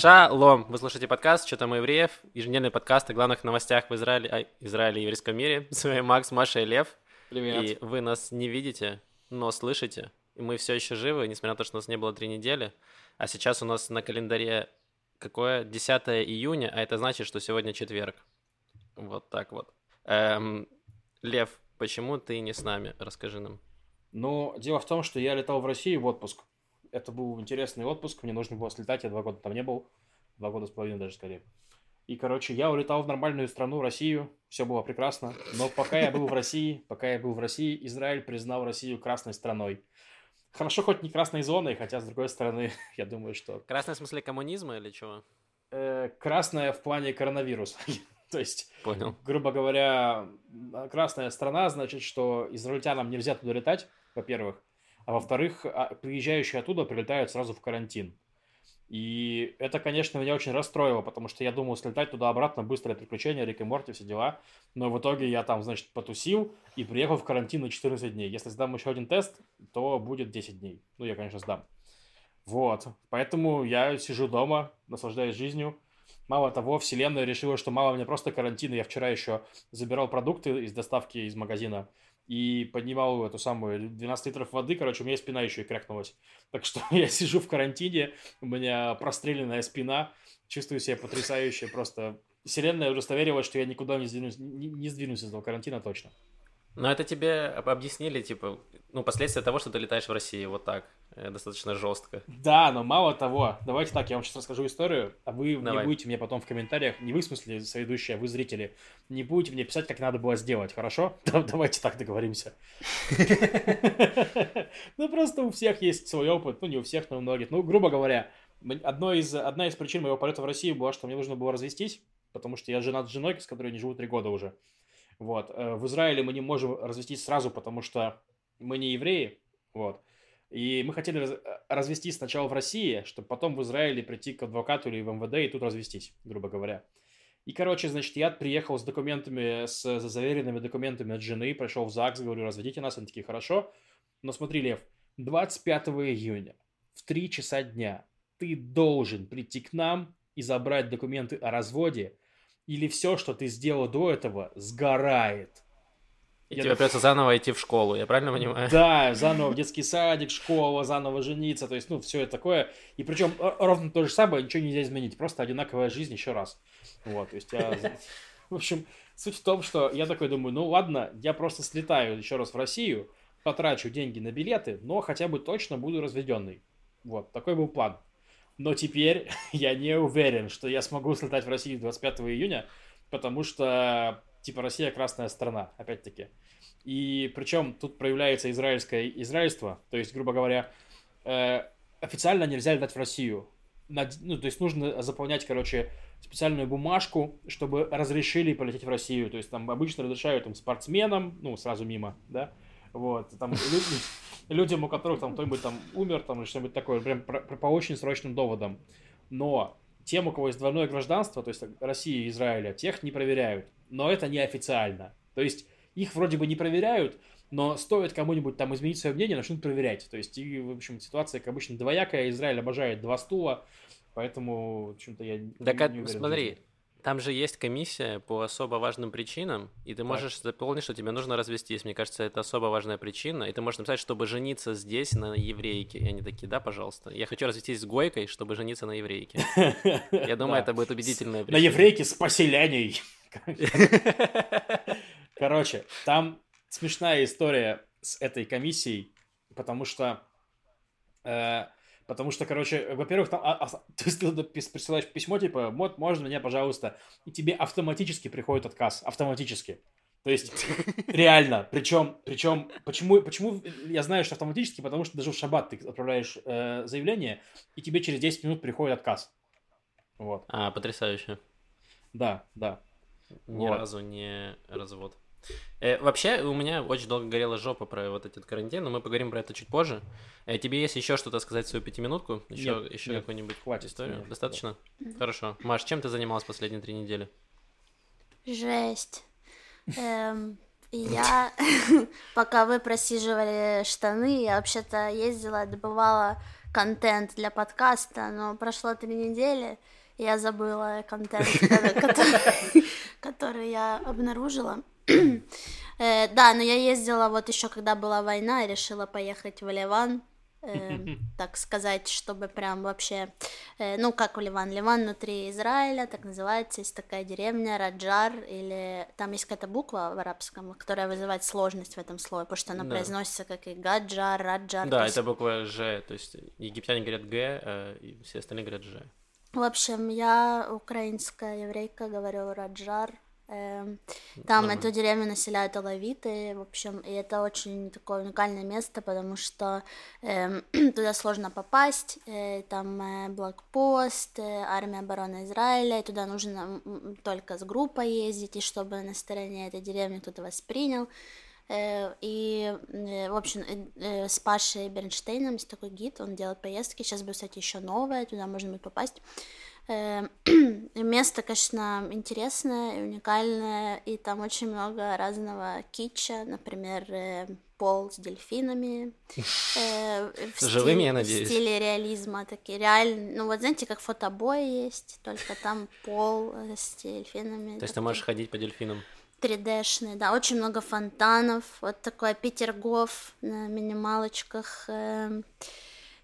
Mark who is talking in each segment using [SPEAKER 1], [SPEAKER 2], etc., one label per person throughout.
[SPEAKER 1] Шалом! Вы слушаете подкаст «Что там евреев?» Еженедельный подкаст о главных новостях в Израиле, а, Израиле и еврейском мире. С вами Макс, Маша и Лев.
[SPEAKER 2] Привет.
[SPEAKER 1] И вы нас не видите, но слышите. И мы все еще живы, несмотря на то, что у нас не было три недели. А сейчас у нас на календаре какое? 10 июня, а это значит, что сегодня четверг. Вот так вот. Эм, Лев, почему ты не с нами? Расскажи нам.
[SPEAKER 2] Ну, дело в том, что я летал в Россию в отпуск. Это был интересный отпуск, мне нужно было слетать, я два года там не был. Два года с половиной даже скорее. И, короче, я улетал в нормальную страну, Россию, все было прекрасно. Но пока я был в России, пока я был в России, Израиль признал Россию красной страной. Хорошо, хоть не красной зоной, хотя, с другой стороны, я думаю, что...
[SPEAKER 1] Красная в смысле коммунизма или чего?
[SPEAKER 2] Э, красная в плане коронавируса. То есть,
[SPEAKER 1] Понял.
[SPEAKER 2] грубо говоря, красная страна, значит, что израильтянам нельзя туда летать, во-первых. А во-вторых, а, приезжающие оттуда прилетают сразу в карантин. И это, конечно, меня очень расстроило, потому что я думал слетать туда-обратно, быстрое приключение, Рик и Морти, все дела. Но в итоге я там, значит, потусил и приехал в карантин на 14 дней. Если сдам еще один тест, то будет 10 дней. Ну, я, конечно, сдам. Вот. Поэтому я сижу дома, наслаждаюсь жизнью. Мало того, вселенная решила, что мало мне просто карантина. Я вчера еще забирал продукты из доставки из магазина и поднимал эту самую 12 литров воды, короче, у меня спина еще и крякнулась. Так что я сижу в карантине, у меня простреленная спина, чувствую себя потрясающе, просто вселенная удостоверилась, что я никуда не сдвинусь, не, не сдвинусь из этого карантина точно.
[SPEAKER 1] Но это тебе объяснили, типа, ну, последствия того, что ты летаешь в России, вот так, э, достаточно жестко.
[SPEAKER 2] Да, но мало того, давайте так, я вам сейчас расскажу историю, а вы
[SPEAKER 1] Давай.
[SPEAKER 2] не будете мне потом в комментариях, не вы, в смысле, соведущие, а вы, зрители, не будете мне писать, как надо было сделать, хорошо? Да- Давайте так договоримся. Ну, просто у всех есть свой опыт, ну, не у всех, но у многих. Ну, грубо говоря, м- одно из, одна из причин моего полета в Россию была, что мне нужно было развестись, потому что я женат с женой, с которой не живу три года уже. Вот. Э, В Израиле мы не можем развестись сразу, потому что мы не евреи, вот. И мы хотели раз- э, развестись сначала в России, чтобы потом в Израиле прийти к адвокату или в МВД и тут развестись, грубо говоря. И, короче, значит, я приехал с документами, с с заверенными документами от жены, пришел в ЗАГС, говорю, разведите нас, они такие, хорошо. Но смотри, Лев, 25 июня в 3 часа дня ты должен прийти к нам и забрать документы о разводе, или все, что ты сделал до этого, сгорает.
[SPEAKER 1] И
[SPEAKER 2] Я
[SPEAKER 1] тебе
[SPEAKER 2] так-
[SPEAKER 1] придется заново идти в школу, я правильно понимаю?
[SPEAKER 2] Да, заново в детский садик, школа, заново жениться, то есть, ну, все это такое. И причем р- ровно то же самое, ничего нельзя изменить, просто одинаковая жизнь еще раз. Вот, то есть я... В общем, суть в том, что я такой думаю, ну ладно, я просто слетаю еще раз в Россию, потрачу деньги на билеты, но хотя бы точно буду разведенный. Вот, такой был план. Но теперь я не уверен, что я смогу слетать в Россию 25 июня, потому что, типа, Россия красная страна, опять-таки. И причем тут проявляется израильское израильство, то есть, грубо говоря, э, официально нельзя летать в Россию. Над- ну, то есть нужно заполнять, короче, специальную бумажку, чтобы разрешили полететь в Россию. То есть там обычно разрешают там, спортсменам, ну, сразу мимо, да, вот, там лю- людям, у которых там кто-нибудь там умер, там, или что-нибудь такое, прям про- про- по очень срочным доводам. Но тем, у кого есть двойное гражданство, то есть России и Израиля, тех не проверяют. Но это неофициально. То есть их вроде бы не проверяют, но стоит кому-нибудь там изменить свое мнение, начнут проверять. То есть, и, в общем, ситуация, как обычно, двоякая. Израиль обожает два стула, поэтому, в общем-то, я не,
[SPEAKER 1] Так,
[SPEAKER 2] не
[SPEAKER 1] а,
[SPEAKER 2] уверен
[SPEAKER 1] смотри. Там же есть комиссия по особо важным причинам, и ты можешь заполнить, что тебе нужно развестись. Мне кажется, это особо важная причина, и ты можешь написать, чтобы жениться здесь на еврейке. И они такие, да, пожалуйста. Я хочу развестись с Гойкой, чтобы жениться на еврейке. Я думаю, это будет убедительная
[SPEAKER 2] На
[SPEAKER 1] причина.
[SPEAKER 2] еврейке с поселяней. Короче, там смешная история с этой комиссией, потому что, э, потому что, короче, во-первых, там, а- а- ты туда пис- присылаешь письмо, типа, «Мот, можно меня, пожалуйста, и тебе автоматически приходит отказ, автоматически. То есть, реально, причем, причем, почему, почему я знаю, что автоматически, потому что даже в шаббат ты отправляешь э, заявление, и тебе через 10 минут приходит отказ. Вот,
[SPEAKER 1] А, потрясающе.
[SPEAKER 2] да, да.
[SPEAKER 1] Ни
[SPEAKER 2] Вот.
[SPEAKER 1] разу не развод. Э, вообще, у меня очень долго горела жопа про вот этот карантин, но мы поговорим про это чуть позже. Э, тебе есть еще что-то сказать в свою пятиминутку? Еще,
[SPEAKER 2] Нет,
[SPEAKER 1] еще
[SPEAKER 2] нет,
[SPEAKER 1] какую-нибудь
[SPEAKER 2] хватит
[SPEAKER 1] историю?
[SPEAKER 2] мне.
[SPEAKER 1] Достаточно? Хорошо. Маш, чем ты занималась последние три недели?
[SPEAKER 3] Жесть. Эм, я, пока вы просиживали штаны, я вообще-то ездила, добывала контент для подкаста, но прошло три недели, и я забыла контент, который, который я обнаружила. Э, да, но я ездила вот еще, когда была война, и решила поехать в Ливан, э, так сказать, чтобы прям вообще, э, ну, как в Ливан, Ливан внутри Израиля, так называется, есть такая деревня Раджар, или там есть какая-то буква в арабском, которая вызывает сложность в этом слове, потому что она
[SPEAKER 1] Да.
[SPEAKER 3] произносится как и Гаджар, Раджар.
[SPEAKER 1] Да,
[SPEAKER 3] есть-
[SPEAKER 1] это буква Ж, то есть египтяне говорят Г, и все остальные говорят Ж.
[SPEAKER 3] В общем, я украинская еврейка, говорю Раджар. Эм, Там
[SPEAKER 1] Нормально.
[SPEAKER 3] эту деревню населяют алавиты, в общем, и это очень такое уникальное место, потому что эм, туда сложно попасть, э, там э, блокпост, э, армия обороны Израиля, и туда нужно только с группой ездить, и чтобы на стороне этой деревни кто-то вас принял. Э, И, э, в общем, э, с Пашей Бернштейном есть такой гид, он делает поездки. Сейчас будет, кстати, еще новое, туда можно будет попасть. Место, конечно, интересное уникальное, и там очень много разного китча, например, пол с дельфинами. э,
[SPEAKER 1] Живыми,
[SPEAKER 3] стиле-
[SPEAKER 1] я надеюсь.
[SPEAKER 3] В стиле реализма, такие реальные. Ну вот знаете, как фотобой есть, только там пол с дельфинами.
[SPEAKER 1] То есть ты можешь ходить по дельфинам.
[SPEAKER 3] 3D-шный, да, очень много фонтанов, вот такой Петергоф на минималочках, эм,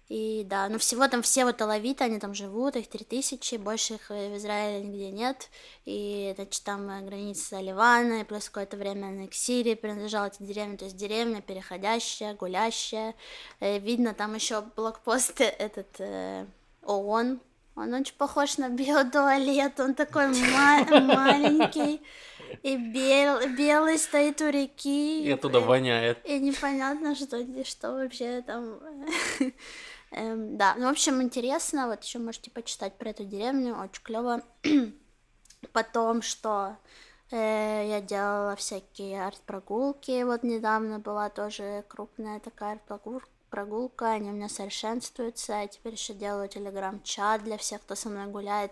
[SPEAKER 3] и да, ну всего там все вот алавиты, они там живут, их 3000, больше их в Израиле нигде нет, и, значит, там граница Ливана, и плюс какое-то время она к Сирии принадлежала эта деревня, то есть деревня переходящая, гулящая, Э, видно там еще блокпост этот э, ООН, он очень похож на биотуалет, он такой ма- маленький, и бел- белый стоит у реки.
[SPEAKER 1] И оттуда воняет.
[SPEAKER 3] И непонятно, что, что вообще там. Эм, Да, ну, в общем, интересно. Вот еще можете почитать про эту деревню. Очень клево. Потом, что э, я делала всякие арт-прогулки. Вот недавно была тоже крупная такая арт-прогулка. Они у меня совершенствуются. Я теперь еще делаю телеграм-чат для всех, кто со мной гуляет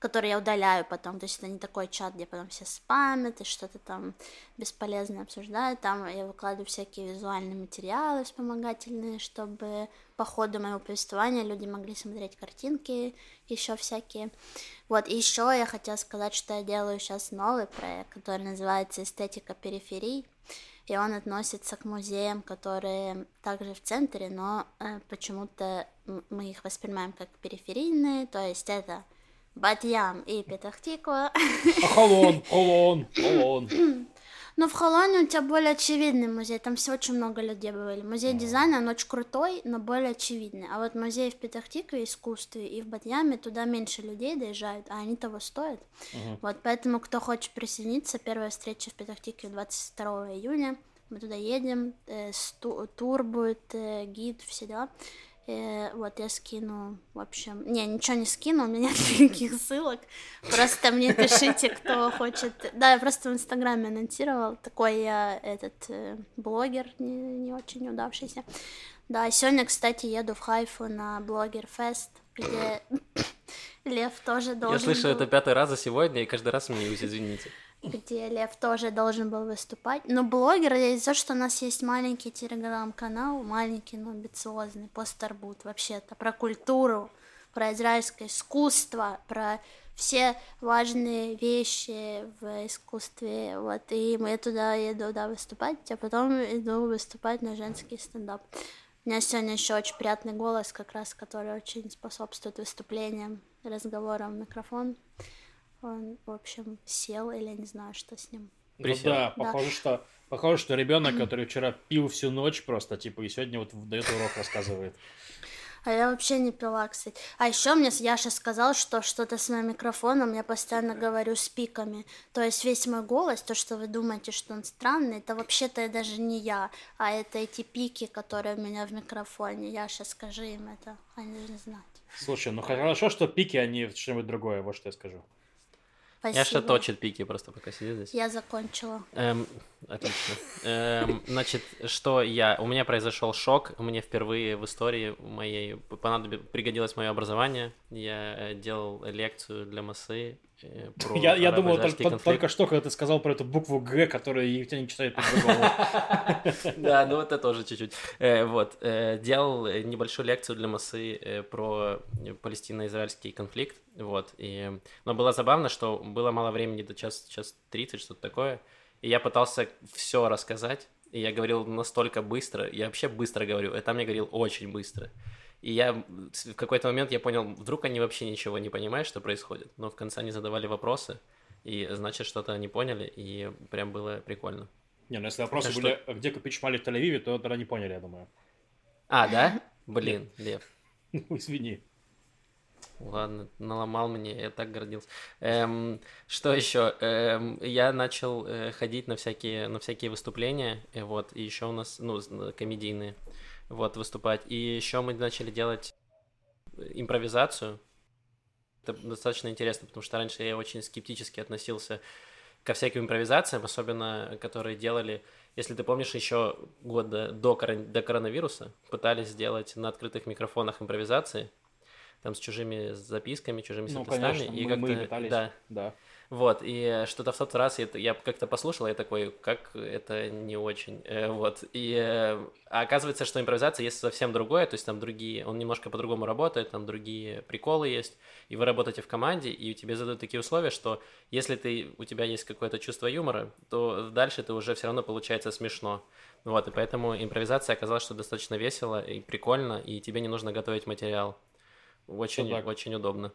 [SPEAKER 3] который я удаляю потом, то есть это не такой чат, где потом все спамят и что-то там бесполезное обсуждают, там я выкладываю всякие визуальные материалы вспомогательные, чтобы по ходу моего повествования люди могли смотреть картинки, еще всякие. Вот, и еще я хотела сказать, что я делаю сейчас новый проект, который называется «Эстетика периферий», и он относится к музеям, которые также в центре, но э, почему-то мы их воспринимаем как периферийные, то есть это Батьям и Петахтиква.
[SPEAKER 2] А Холон, Холон, Холон.
[SPEAKER 3] Но в Холоне у тебя более очевидный музей, там все очень много людей бывали. Музей дизайна, он очень крутой, но более очевидный. А вот музей в Петахтикве искусстве и в Батьяме туда меньше людей доезжают, а они того стоят. Вот поэтому, кто хочет присоединиться, первая встреча в Петахтикве 22 июня. Мы туда едем, э, сту- тур будет, э, гид, все дела. Э, вот я скину, в общем, не, ничего не скину, у меня нет никаких ссылок, просто мне пишите, кто хочет. Да, я просто в Инстаграме анонсировал, такой я этот э, блогер не, не очень удавшийся. Да, сегодня, кстати, еду в Хайфу на Блогер Фест, где Лев тоже должен
[SPEAKER 1] Я слышу
[SPEAKER 3] был-
[SPEAKER 1] это пятый раз за сегодня, и каждый раз смеюсь, извините.
[SPEAKER 3] Где Лев тоже должен был выступать. Но блогер, из-за того, что у нас есть маленький телеграм-канал, маленький, но амбициозный, постарбут вообще-то, про культуру, про израильское искусство, про все важные вещи в искусстве, вот, и мы туда еду, да, выступать, а потом иду выступать на женский стендап. У меня сегодня еще очень приятный голос, как раз, который очень способствует выступлениям, разговорам микрофон. Он, в общем, сел, или я не знаю, что с ним.
[SPEAKER 2] Ну
[SPEAKER 1] Присел.
[SPEAKER 2] да,
[SPEAKER 3] Да.
[SPEAKER 2] похоже, что похоже, что ребенок, который вчера пил всю ночь просто, типа, и сегодня вот дает урок рассказывает.
[SPEAKER 3] А я вообще не пила, кстати. А еще мне Яша сказал, что что-то с моим микрофоном, я постоянно говорю с пиками. То есть весь мой голос, то, что вы думаете, что он странный, это вообще-то даже не я, а это эти пики, которые у меня в микрофоне. Яша, скажи им это, они должны знать.
[SPEAKER 2] Слушай, ну хорошо, что пики, а не что-нибудь другое, вот что я скажу.
[SPEAKER 3] Спасибо.
[SPEAKER 1] Яша точит пики просто пока сидит здесь.
[SPEAKER 3] Я закончила.
[SPEAKER 1] Эм, отлично. Эм, значит, что я... У меня произошел шок. Мне впервые в истории моей понадобилось, пригодилось мое образование. Я э, делал лекцию для массы про
[SPEAKER 2] Я, я думал только,
[SPEAKER 1] конфликт.
[SPEAKER 2] только что, когда ты сказал про эту букву Г, которую Евгений читает по-другому.
[SPEAKER 1] Да, ну это тоже чуть-чуть. Э, Вот, э, делал э, небольшую лекцию для массы э, про палестино-израильский конфликт, вот, и... Но было забавно, что было мало времени, до час, час 30, что-то такое, и я пытался все рассказать, и я говорил настолько быстро, я вообще быстро говорю, там я говорил очень быстро. И я в какой-то момент я понял, вдруг они вообще ничего не понимают, что происходит, но в конце они задавали вопросы, и значит что-то они поняли, и прям было прикольно.
[SPEAKER 2] Не, ну если вопросы
[SPEAKER 1] что-
[SPEAKER 2] были, а где купить шмали в Тель-Авиве, то тогда не поняли, я думаю.
[SPEAKER 1] А, да? Блин, Лев.
[SPEAKER 2] Ну, извини.
[SPEAKER 1] Ладно, наломал мне, я так гордился. Эм, что еще? Эм, я начал э, ходить на всякие, на всякие выступления, э, вот, и еще у нас, ну, комедийные, вот, выступать. И еще мы начали делать импровизацию. Это достаточно интересно, потому что раньше я очень скептически относился ко всяким импровизациям, особенно которые делали, если ты помнишь, еще года до, корон- до коронавируса пытались сделать на открытых микрофонах импровизации, там с чужими записками, чужими
[SPEAKER 2] Ну,
[SPEAKER 1] синтезами.
[SPEAKER 2] конечно,
[SPEAKER 1] и
[SPEAKER 2] мы, мы
[SPEAKER 1] как-то-
[SPEAKER 2] пытались.
[SPEAKER 1] Да,
[SPEAKER 2] Да.
[SPEAKER 1] Вот, и что-то в тот раз я, я как-то послушал, я такой, как это не очень, Э, вот, и а оказывается, что импровизация есть совсем другое, то есть там другие, он немножко по-другому работает, там другие приколы есть, и вы работаете в команде, и тебе задают такие условия, что если ты, у тебя есть какое-то чувство юмора, то дальше ты уже все равно получается смешно, вот, и поэтому импровизация оказалась, что достаточно весело и прикольно, и тебе не нужно готовить материал, очень,
[SPEAKER 2] так.
[SPEAKER 1] очень удобно.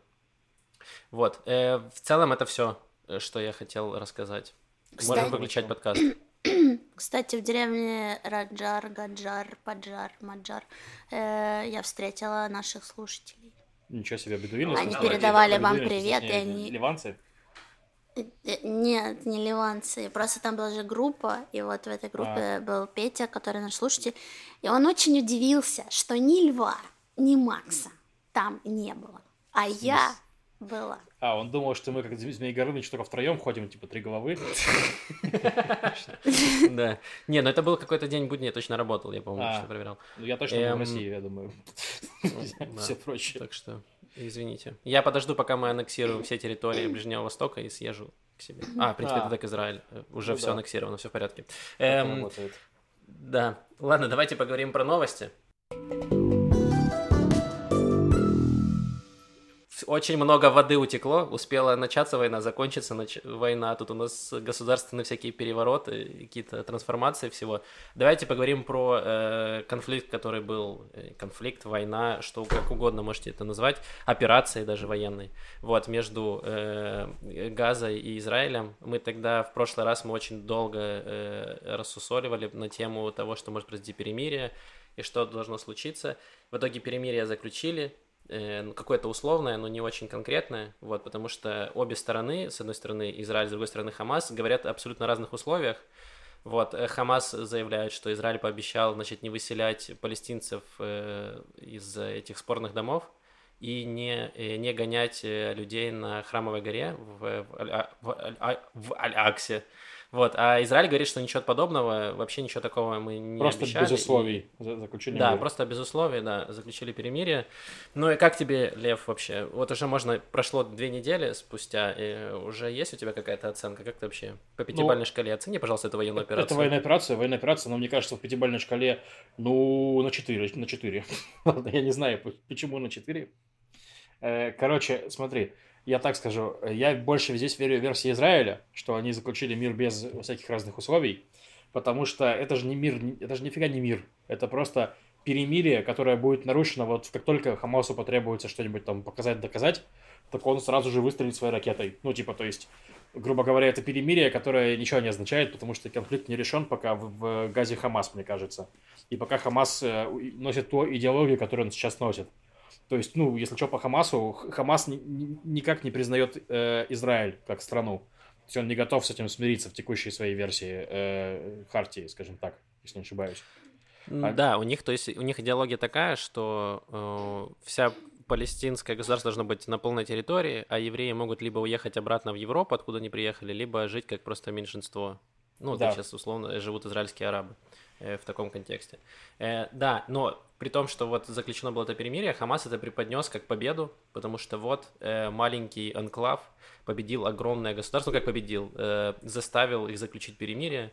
[SPEAKER 1] Вот, э, в целом это все, что я хотел рассказать.
[SPEAKER 3] Кстати-
[SPEAKER 1] Можем выключать подкаст.
[SPEAKER 3] Кстати, в деревне Раджар, Гаджар, Паджар, Маджар э, я встретила наших слушателей.
[SPEAKER 2] Ничего себе, бедуины.
[SPEAKER 3] Они передавали вам привет, и они-
[SPEAKER 2] Ливанцы?
[SPEAKER 3] Э, э, Нет, не ливанцы. Просто там была же группа, и вот в этой группе был Петя, который наш слушатель, и он очень удивился, что ни Льва, ни Макса там не было, а я была.
[SPEAKER 2] А, он думал, что мы как Змей Горыныч только втроем ходим, типа три головы.
[SPEAKER 1] Да. Не, ну это был какой-то день будни, я точно работал, я, по-моему,
[SPEAKER 2] А.
[SPEAKER 1] что проверял.
[SPEAKER 2] Ну, я точно был
[SPEAKER 1] Эм,
[SPEAKER 2] в России, я думаю.
[SPEAKER 1] да.
[SPEAKER 2] Все проще.
[SPEAKER 1] Так что, извините. Я подожду, пока мы аннексируем все территории Ближнего Востока и съезжу к себе. А, в принципе,
[SPEAKER 2] А.
[SPEAKER 1] это так Израиль. Э, Уже
[SPEAKER 2] Ну
[SPEAKER 1] все аннексировано, все в порядке. Эм. Да. Ладно, давайте поговорим про новости. Очень много воды утекло, успела начаться война, закончиться нач- война. Тут у нас государственные всякие перевороты, какие-то трансформации всего. Давайте поговорим про э, конфликт, который был. Э, конфликт, война, что как угодно можете это назвать. Операции даже военной. Вот, между э, Газой и Израилем. Мы тогда, в прошлый раз, мы очень долго э, рассусоливали на тему того, что может произойти перемирие и что должно случиться. В итоге перемирие заключили, какое-то условное, но не очень конкретное, вот, потому что обе стороны, с одной стороны Израиль, с другой стороны Хамас, говорят о абсолютно разных условиях. Вот, э, Хамас заявляет, что Израиль пообещал, значит, не выселять палестинцев э, из этих спорных домов и не, э, не гонять э, людей на Храмовой горе в, в, в в Аль-Аксе. Вот, а Израиль говорит, что ничего подобного, вообще ничего такого мы не
[SPEAKER 2] Просто
[SPEAKER 1] обещали.
[SPEAKER 2] без условий за- заключили.
[SPEAKER 1] Да,
[SPEAKER 2] мир.
[SPEAKER 1] просто без условий, да, заключили перемирие. Ну и как тебе, Лев, вообще? Вот уже можно, прошло две недели спустя, и уже есть у тебя какая-то оценка? Как ты вообще по пятибалльной шкале оцени, пожалуйста, эту военную операцию?
[SPEAKER 2] Ну, Это военная операция, военная операция, но мне кажется, в пятибалльной шкале, ну, на 4, на 4. Ладно, я не знаю, почему на 4. Э, Короче, смотри, я так скажу, я больше здесь верю версии Израиля, что они заключили мир без всяких разных условий, потому что это же не мир, это же нифига не мир, это просто перемирие, которое будет нарушено, вот как только Хамасу потребуется что-нибудь там показать, доказать, так он сразу же выстрелит своей ракетой. Ну, типа, то есть, грубо говоря, это перемирие, которое ничего не означает, потому что конфликт не решен пока в, в Газе Хамас, мне кажется. И пока Хамас э, носит ту идеологию, которую он сейчас носит. То есть, ну, если что по Хамасу, Хамас ни- ни- никак не признает э, Израиль как страну. То есть он не готов с этим смириться в текущей своей версии э, Хартии, скажем так, если не ошибаюсь. А-
[SPEAKER 1] Да, у них, то есть, у них идеология такая, что э, вся палестинское государство должно быть на полной территории, а евреи могут либо уехать обратно в Европу, откуда они приехали, либо жить как просто меньшинство. Ну, да. сейчас условно живут израильские арабы э, в таком контексте. Э, да, но при том, что вот заключено было это перемирие, Хамас это преподнес как победу, потому что вот э, маленький анклав победил огромное государство, ну как победил, э, заставил их заключить перемирие,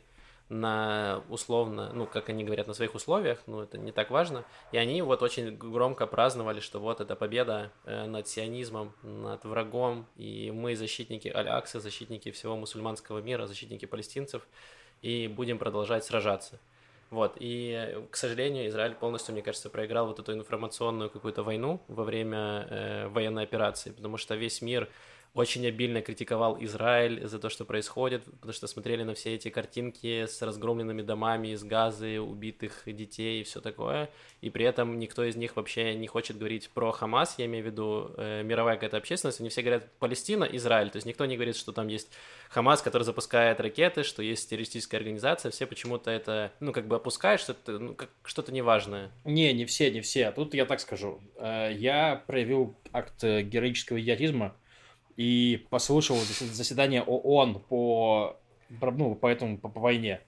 [SPEAKER 1] на условно, ну, как они говорят, на своих условиях, ну, это не так важно. И они вот очень громко праздновали, что вот это победа э, над сионизмом, над врагом, и мы защитники Аль-Аксы, защитники всего мусульманского мира, защитники палестинцев, и будем продолжать сражаться. Вот, и, к сожалению, Израиль полностью, мне кажется, проиграл вот эту информационную какую-то войну во время э, военной операции, потому что весь мир очень обильно критиковал Израиль за то, что происходит, потому что смотрели на все эти картинки с разгромленными домами из газы, убитых детей и все такое, и при этом никто из них вообще не хочет говорить про Хамас, я имею в виду э, мировая какая-то общественность, они все говорят Палестина, Израиль, то есть никто не говорит, что там есть Хамас, который запускает ракеты, что есть террористическая организация, все почему-то это, ну, как бы опускают, что это ну, как, что-то неважное.
[SPEAKER 2] Не, не все, не все. Тут я так скажу. Э, я проявил акт героического идиотизма, и послушал заседание ООН по, ну, по этому, по, по войне,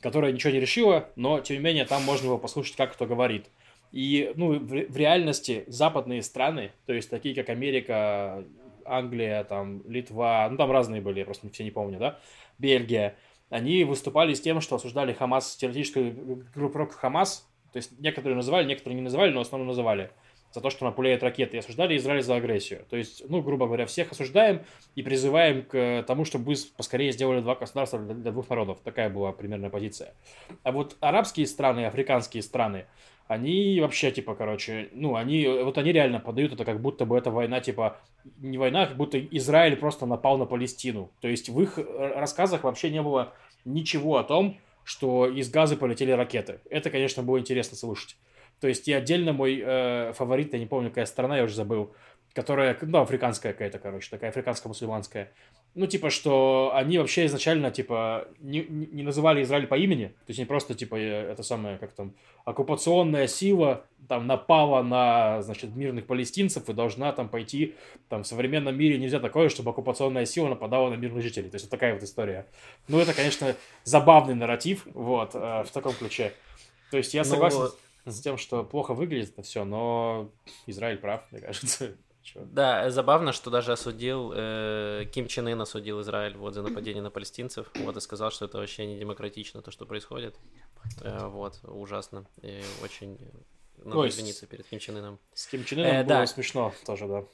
[SPEAKER 2] которое ничего не решило, но, тем не менее, там можно было послушать, как кто говорит. И, ну, в, в реальности западные страны, то есть такие, как Америка, Англия, там, Литва, ну, там разные были, я просто все не помню, да, Бельгия, они выступали с тем, что осуждали Хамас, террористическую группировку Хамас, то есть некоторые называли, некоторые не называли, но в основном называли – за то, что она пуляет ракеты, и осуждали Израиль за агрессию. То есть, ну, грубо говоря, всех осуждаем и призываем к тому, чтобы поскорее сделали два государства для, двух народов. Такая была примерная позиция. А вот арабские страны, африканские страны, они вообще, типа, короче, ну, они, вот они реально подают это, как будто бы это война, типа, не война, как будто Израиль просто напал на Палестину. То есть в их рассказах вообще не было ничего о том, что из газы полетели ракеты. Это, конечно, было интересно слушать. То есть и отдельно мой э, фаворит, я не помню, какая страна, я уже забыл, которая, ну, африканская какая-то, короче, такая африканско-мусульманская. Ну, типа, что они вообще изначально, типа, не, не называли Израиль по имени, то есть не просто, типа, э, это самое, как там, оккупационная сила там напала на, значит, мирных палестинцев и должна там пойти, там, в современном мире нельзя такое, чтобы оккупационная сила нападала на мирных жителей. То есть вот такая вот история. Ну, это, конечно, забавный нарратив, вот, э, в таком ключе. То есть я ну согласен... Ну, с тем, что плохо выглядит это все, но Израиль прав, мне кажется.
[SPEAKER 1] Да, забавно, что даже осудил, э, Ким Чен Ын осудил Израиль вот, за нападение на палестинцев, вот, и сказал, что это вообще не демократично, то, что происходит. Э, вот, ужасно. И очень надо Ой, извиниться перед Ким Чен Ыном.
[SPEAKER 2] С Ким Чен Ыном э, было да. смешно тоже, да.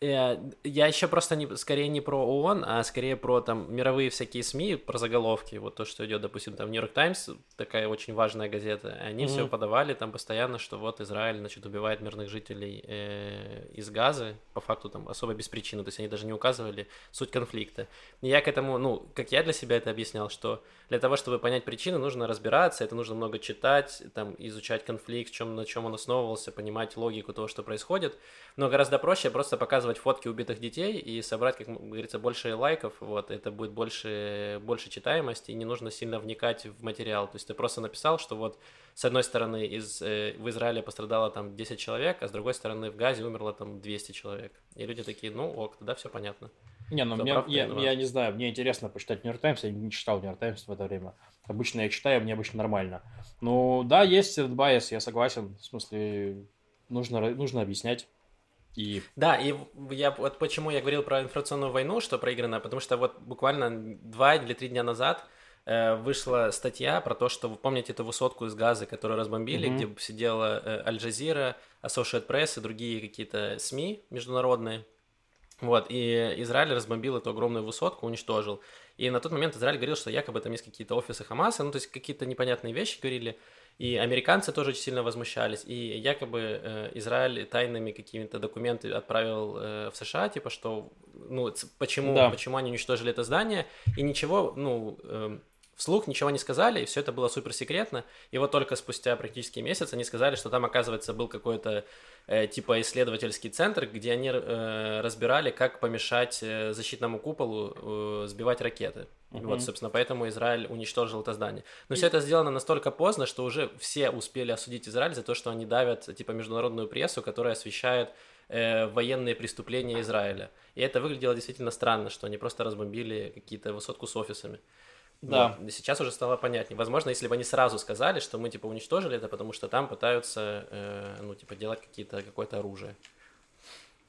[SPEAKER 1] Э, я еще просто не, скорее не про ООН, а скорее про там мировые всякие СМИ, про заголовки, вот то, что идет, допустим, там Нью-Йорк Таймс, такая очень важная газета, они mm-hmm. все подавали там постоянно, что вот Израиль, значит, убивает мирных жителей э, из Газы, по факту там особо без причины, то есть они даже не указывали суть конфликта. И я к этому, ну, как я для себя это объяснял, что для того, чтобы понять причины, нужно разбираться, это нужно много читать, там, изучать конфликт, чем, на чем он основывался, понимать логику того, что происходит, но гораздо проще просто показывать фотки убитых детей и собрать, как говорится, больше лайков, вот, это будет больше, больше читаемости, и не нужно сильно вникать в материал, то есть ты просто написал, что вот с одной стороны из, э, в Израиле пострадало там 10 человек, а с другой стороны в Газе умерло там 200 человек, и люди такие, ну ок, тогда все понятно.
[SPEAKER 2] Не, ну мне, я, я не знаю, мне интересно почитать Нью-Йорк Таймс, я не читал Нью-Йорк Таймс в это время. Обычно я читаю, мне обычно нормально. Ну да, есть этот bias, я согласен, в смысле, нужно, нужно объяснять. И...
[SPEAKER 1] Да, и я вот почему я говорил про информационную войну, что проиграна, потому что вот буквально два или три дня назад э, вышла статья про то, что вы помните эту высотку из Газа, которую разбомбили, mm-hmm. где сидела э, Аль-Джазира, Associated Press и другие какие-то СМИ международные. Вот, и Израиль разбомбил эту огромную высотку, уничтожил. И на тот момент Израиль говорил, что якобы там есть какие-то офисы Хамаса, ну, то есть какие-то непонятные вещи говорили. И американцы тоже очень сильно возмущались. И якобы э, Израиль тайными какими-то документами отправил э, в США, типа, что, ну, почему, да. почему они уничтожили это здание, и ничего, ну, э, вслух ничего не сказали, и все это было супер секретно. И вот только спустя практически месяц они сказали, что там, оказывается, был какой-то э, типа исследовательский центр, где они э, разбирали, как помешать э, защитному куполу э, сбивать ракеты. Угу. Вот, собственно, поэтому Израиль уничтожил это здание. Но и... все это сделано настолько поздно, что уже все успели осудить Израиль за то, что они давят, типа, международную прессу, которая освещает э, военные преступления Израиля. И это выглядело действительно странно, что они просто разбомбили какие-то высотку с офисами.
[SPEAKER 2] Да.
[SPEAKER 1] Вот. Сейчас уже стало понятнее. Возможно, если бы они сразу сказали, что мы типа уничтожили это, потому что там пытаются, э, ну типа делать какие-то какое-то оружие.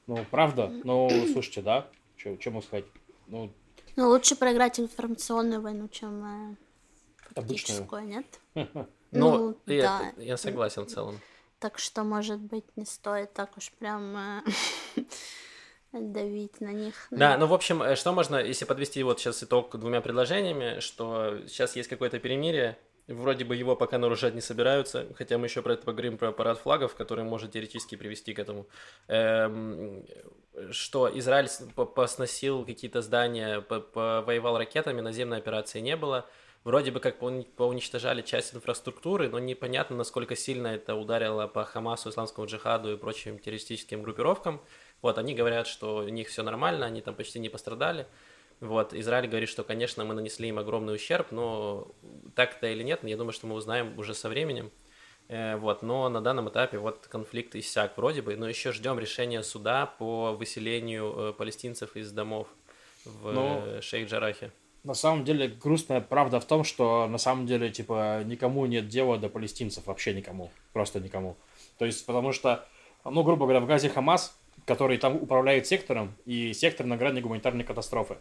[SPEAKER 2] Ну, правда. Ну, слушайте, да? Что могу сказать? Ну,
[SPEAKER 3] Ну, лучше проиграть информационную войну, чем э,
[SPEAKER 2] Обычную.
[SPEAKER 3] фактическую, нет?
[SPEAKER 1] Ну,
[SPEAKER 3] Ну, да.
[SPEAKER 1] я согласен в целом.
[SPEAKER 3] Так что, может быть, не стоит так уж прям э, давить на них.
[SPEAKER 1] Да, ну, в общем, э, что можно, если подвести вот сейчас итог двумя предложениями, что сейчас есть какое-то перемирие, вроде бы его пока нарушать не собираются, хотя мы еще про это поговорим, про парад флагов, который может теоретически привести к этому, Эм, что Израиль посносил какие-то здания, повоевал ракетами, наземной операции не было, вроде бы как поуни- поуничтожали часть инфраструктуры, но непонятно, насколько сильно это ударило по Хамасу, исламскому джихаду и прочим террористическим группировкам. Вот, они говорят, что у них все нормально, они там почти не пострадали. Вот, Израиль говорит, что, конечно, мы нанесли им огромный ущерб, но так это или нет, я думаю, что мы узнаем уже со временем. Э, Вот, но на данном этапе вот конфликт иссяк вроде бы, но еще ждем решения суда по выселению э, палестинцев из домов в
[SPEAKER 2] Ну,
[SPEAKER 1] э, Шейх-Джарахе.
[SPEAKER 2] на самом деле, грустная правда в том, что на самом деле, типа, никому нет дела до палестинцев, вообще никому, просто никому. То есть, потому что, ну, грубо говоря, в Газе Хамас, который там управляет сектором, и сектор на грани гуманитарной катастрофы.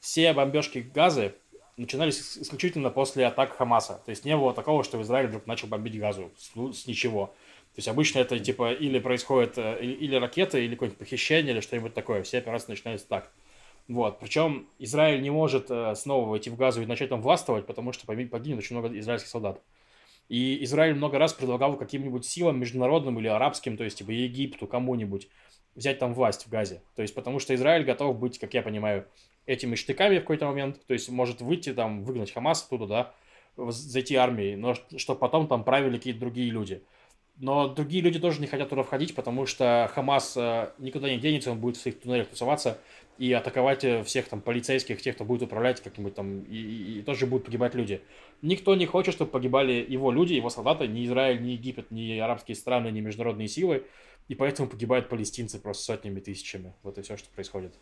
[SPEAKER 2] Все бомбежки Газы начинались ис- исключительно после атак Хамаса. То есть не было такого, что Израиль вдруг начал бомбить Газу с, ну, ничего. То есть обычно это типа или происходит э, или, или ракеты, или какое-нибудь похищение, или что-нибудь такое. Все операции начинаются так. Вот. Причем Израиль не может э, снова войти в Газу и начать там властвовать, потому что поги- погибнет очень много израильских солдат. И Израиль много раз предлагал каким-нибудь силам международным или арабским, то есть типа Египту, кому-нибудь, взять там власть в Газе. То есть потому что Израиль готов быть, как я понимаю, этими штыками в какой-то момент, то есть может выйти там, выгнать Хамас оттуда, да, зайти армией, но чтобы потом там правили какие-то другие люди. Но другие люди тоже не хотят туда входить, потому что Хамас э, никуда не денется, он будет в своих туннелях тусоваться и атаковать э, всех там полицейских, тех, кто будет управлять как-нибудь там, и, и- и тоже будут погибать люди. Никто не хочет, чтобы погибали его люди, его солдаты, ни Израиль, ни Египет, ни арабские страны, ни международные силы, и поэтому погибают палестинцы просто сотнями, тысячами. Вот и все, что происходит.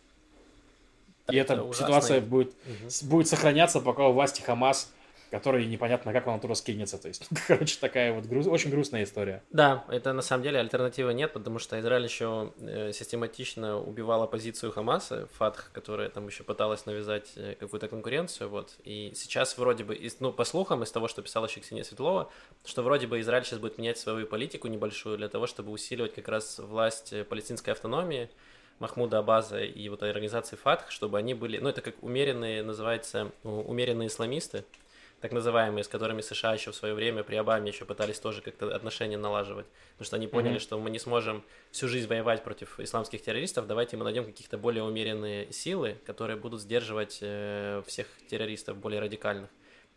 [SPEAKER 2] И
[SPEAKER 1] Это
[SPEAKER 2] эта
[SPEAKER 1] ужасно.
[SPEAKER 2] ситуация будет, с- будет сохраняться, пока у власти Хамас, который непонятно, как он оттуда скинется. То есть, короче, такая вот груз- очень грустная история.
[SPEAKER 1] Да, это на самом деле альтернативы нет, потому что Израиль еще э, систематично убивал оппозицию Хамаса, Фатх, которая там еще пыталась навязать э, какую-то конкуренцию, вот. И сейчас вроде бы, ну, по слухам, из того, что писала еще Ксения Светлова, что вроде бы Израиль сейчас будет менять свою политику небольшую для того, чтобы усиливать как раз власть э, палестинской автономии, Махмуда Абаза и вот организации Фатх, чтобы они были, ну, это как умеренные, называется, умеренные исламисты, так называемые, с которыми США еще в свое время при Обаме еще пытались тоже как-то отношения налаживать. Потому что они поняли,
[SPEAKER 2] Мгм.
[SPEAKER 1] что мы не сможем всю жизнь воевать против исламских террористов, давайте мы найдем каких-то более умеренные силы, которые будут сдерживать э, всех террористов более радикальных.